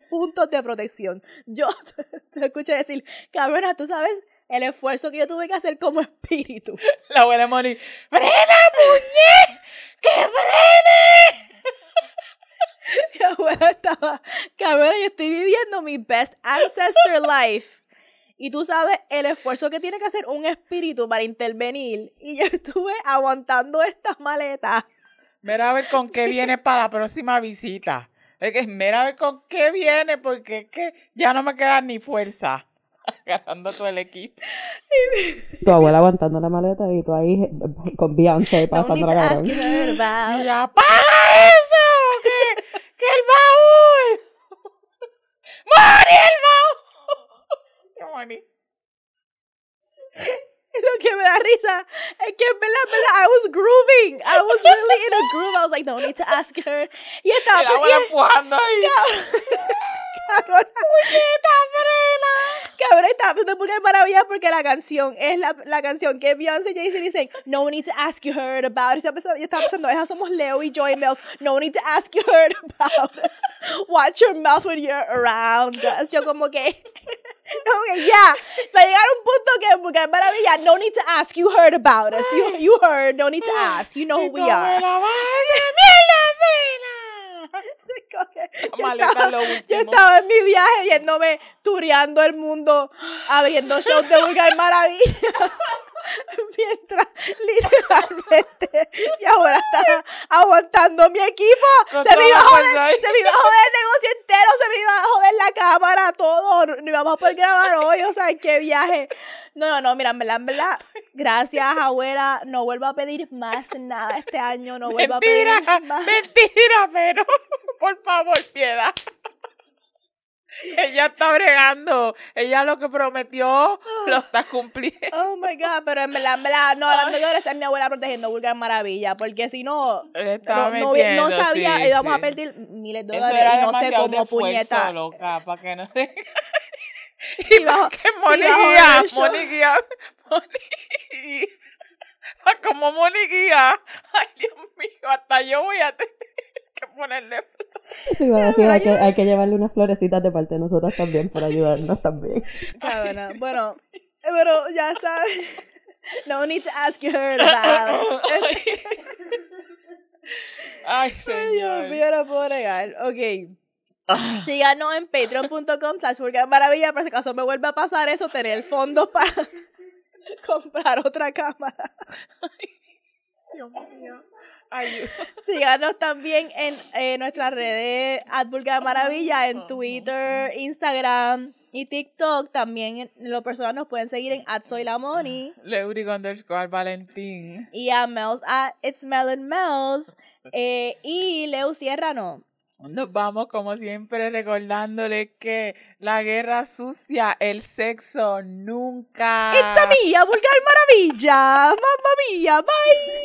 Speaker 1: puntos de protección. Yo te escuché decir, cabrona, tú sabes el esfuerzo que yo tuve que hacer como espíritu.
Speaker 2: La abuela Moni, ¡frena, muñe! ¡Que frene!
Speaker 1: Mi abuela estaba, cabrona, yo estoy viviendo mi best ancestor life. Y tú sabes el esfuerzo que tiene que hacer un espíritu para intervenir. Y yo estuve aguantando estas maletas.
Speaker 2: Mira a ver con qué viene para la próxima visita. Es que mira a ver con qué viene, porque es que ya no me queda ni fuerza. Agarrando todo el equipo.
Speaker 3: Tu abuela aguantando la maleta y tú ahí eh, con Beyoncé pasando la
Speaker 2: Y
Speaker 1: about-
Speaker 2: ya, ¡paga eso! ¡Que, que el baúl! ¡Moni el Qué Moni.
Speaker 1: Lo que me da risa es que en verdad, en verdad, I was grooving. I was really in a groove. I was like, no need to ask her. Y estaba
Speaker 2: El agua
Speaker 1: y-
Speaker 2: empujando ahí.
Speaker 1: Cabrón, cabrón, estaba pensando es maravilla porque la canción es la, la canción que Beyoncé y Jay-Z dicen, no need to ask you heard about it. Yo estaba pensando, esas somos Leo y Joy Mills. No need to ask you heard about it. Watch your mouth when you're around us. Yo como que, que ya, para llegar a un punto que es maravilla, no need to ask, you heard about us. You, you heard, no need to ask. You know who we are. Como que yo estaba-
Speaker 2: lo
Speaker 1: yo
Speaker 2: último.
Speaker 1: estaba en mi viaje viéndome, tureando el mundo, abriendo shows de Vulgar Maravilla. Mientras, literalmente, y ahora estaba aguantando mi equipo. Se me, iba a joder, se me iba a joder el negocio entero, se me iba a joder la cámara, todo. No íbamos a poder grabar hoy, o sea, qué viaje. No, no, no, mira, en verdad, en verdad, gracias, abuela. No vuelvo a pedir más nada este año, no vuelvo a pedir
Speaker 2: Mentira,
Speaker 1: más.
Speaker 2: mentira, pero por favor, piedad. Ella está bregando. Ella lo que prometió lo está cumpliendo.
Speaker 1: Oh my god, pero en verdad, en verdad, no, la mejor es mi abuela protegiendo Vulgar Maravilla, porque si no, no, no, no sabía,
Speaker 2: sí,
Speaker 1: íbamos a
Speaker 2: sí.
Speaker 1: perder miles de dólares y no sé cómo puñeta.
Speaker 2: loca, para que no se...
Speaker 1: Si bajo-
Speaker 2: que
Speaker 1: si
Speaker 2: Moni
Speaker 1: bajo
Speaker 2: guía,
Speaker 1: el show-
Speaker 2: Moni guía, Moni guía. Como Moni guía. Ay, Dios mío, hasta yo voy a tener que ponerle...
Speaker 3: Eso iba a decir, hay que, hay que llevarle unas florecitas de parte de nosotras también por ayudarnos también.
Speaker 1: Cabrona. Bueno, pero ya sabes. No need to ask you heard about.
Speaker 2: Ay,
Speaker 1: Ay, Dios
Speaker 2: señor.
Speaker 1: mío, no puedo negar. Ok.
Speaker 2: Ah.
Speaker 1: Síganos en patreon.com slash maravilla, por si acaso me vuelve a pasar eso, tener fondos para comprar otra cámara.
Speaker 2: Dios mío. Ayuda.
Speaker 1: Síganos también en eh, nuestras redes Vulgar Maravilla, en Twitter, Instagram y TikTok. También en lo personal nos pueden seguir en @soylamoni
Speaker 2: Leuric underscore Valentín.
Speaker 1: y a Mels at It's Melon Mels. Eh, y Leo Sierra no.
Speaker 2: Nos vamos como siempre recordándole que la guerra sucia, el sexo nunca.
Speaker 1: It's a mía, Vulgar Maravilla. Mamma mía, bye.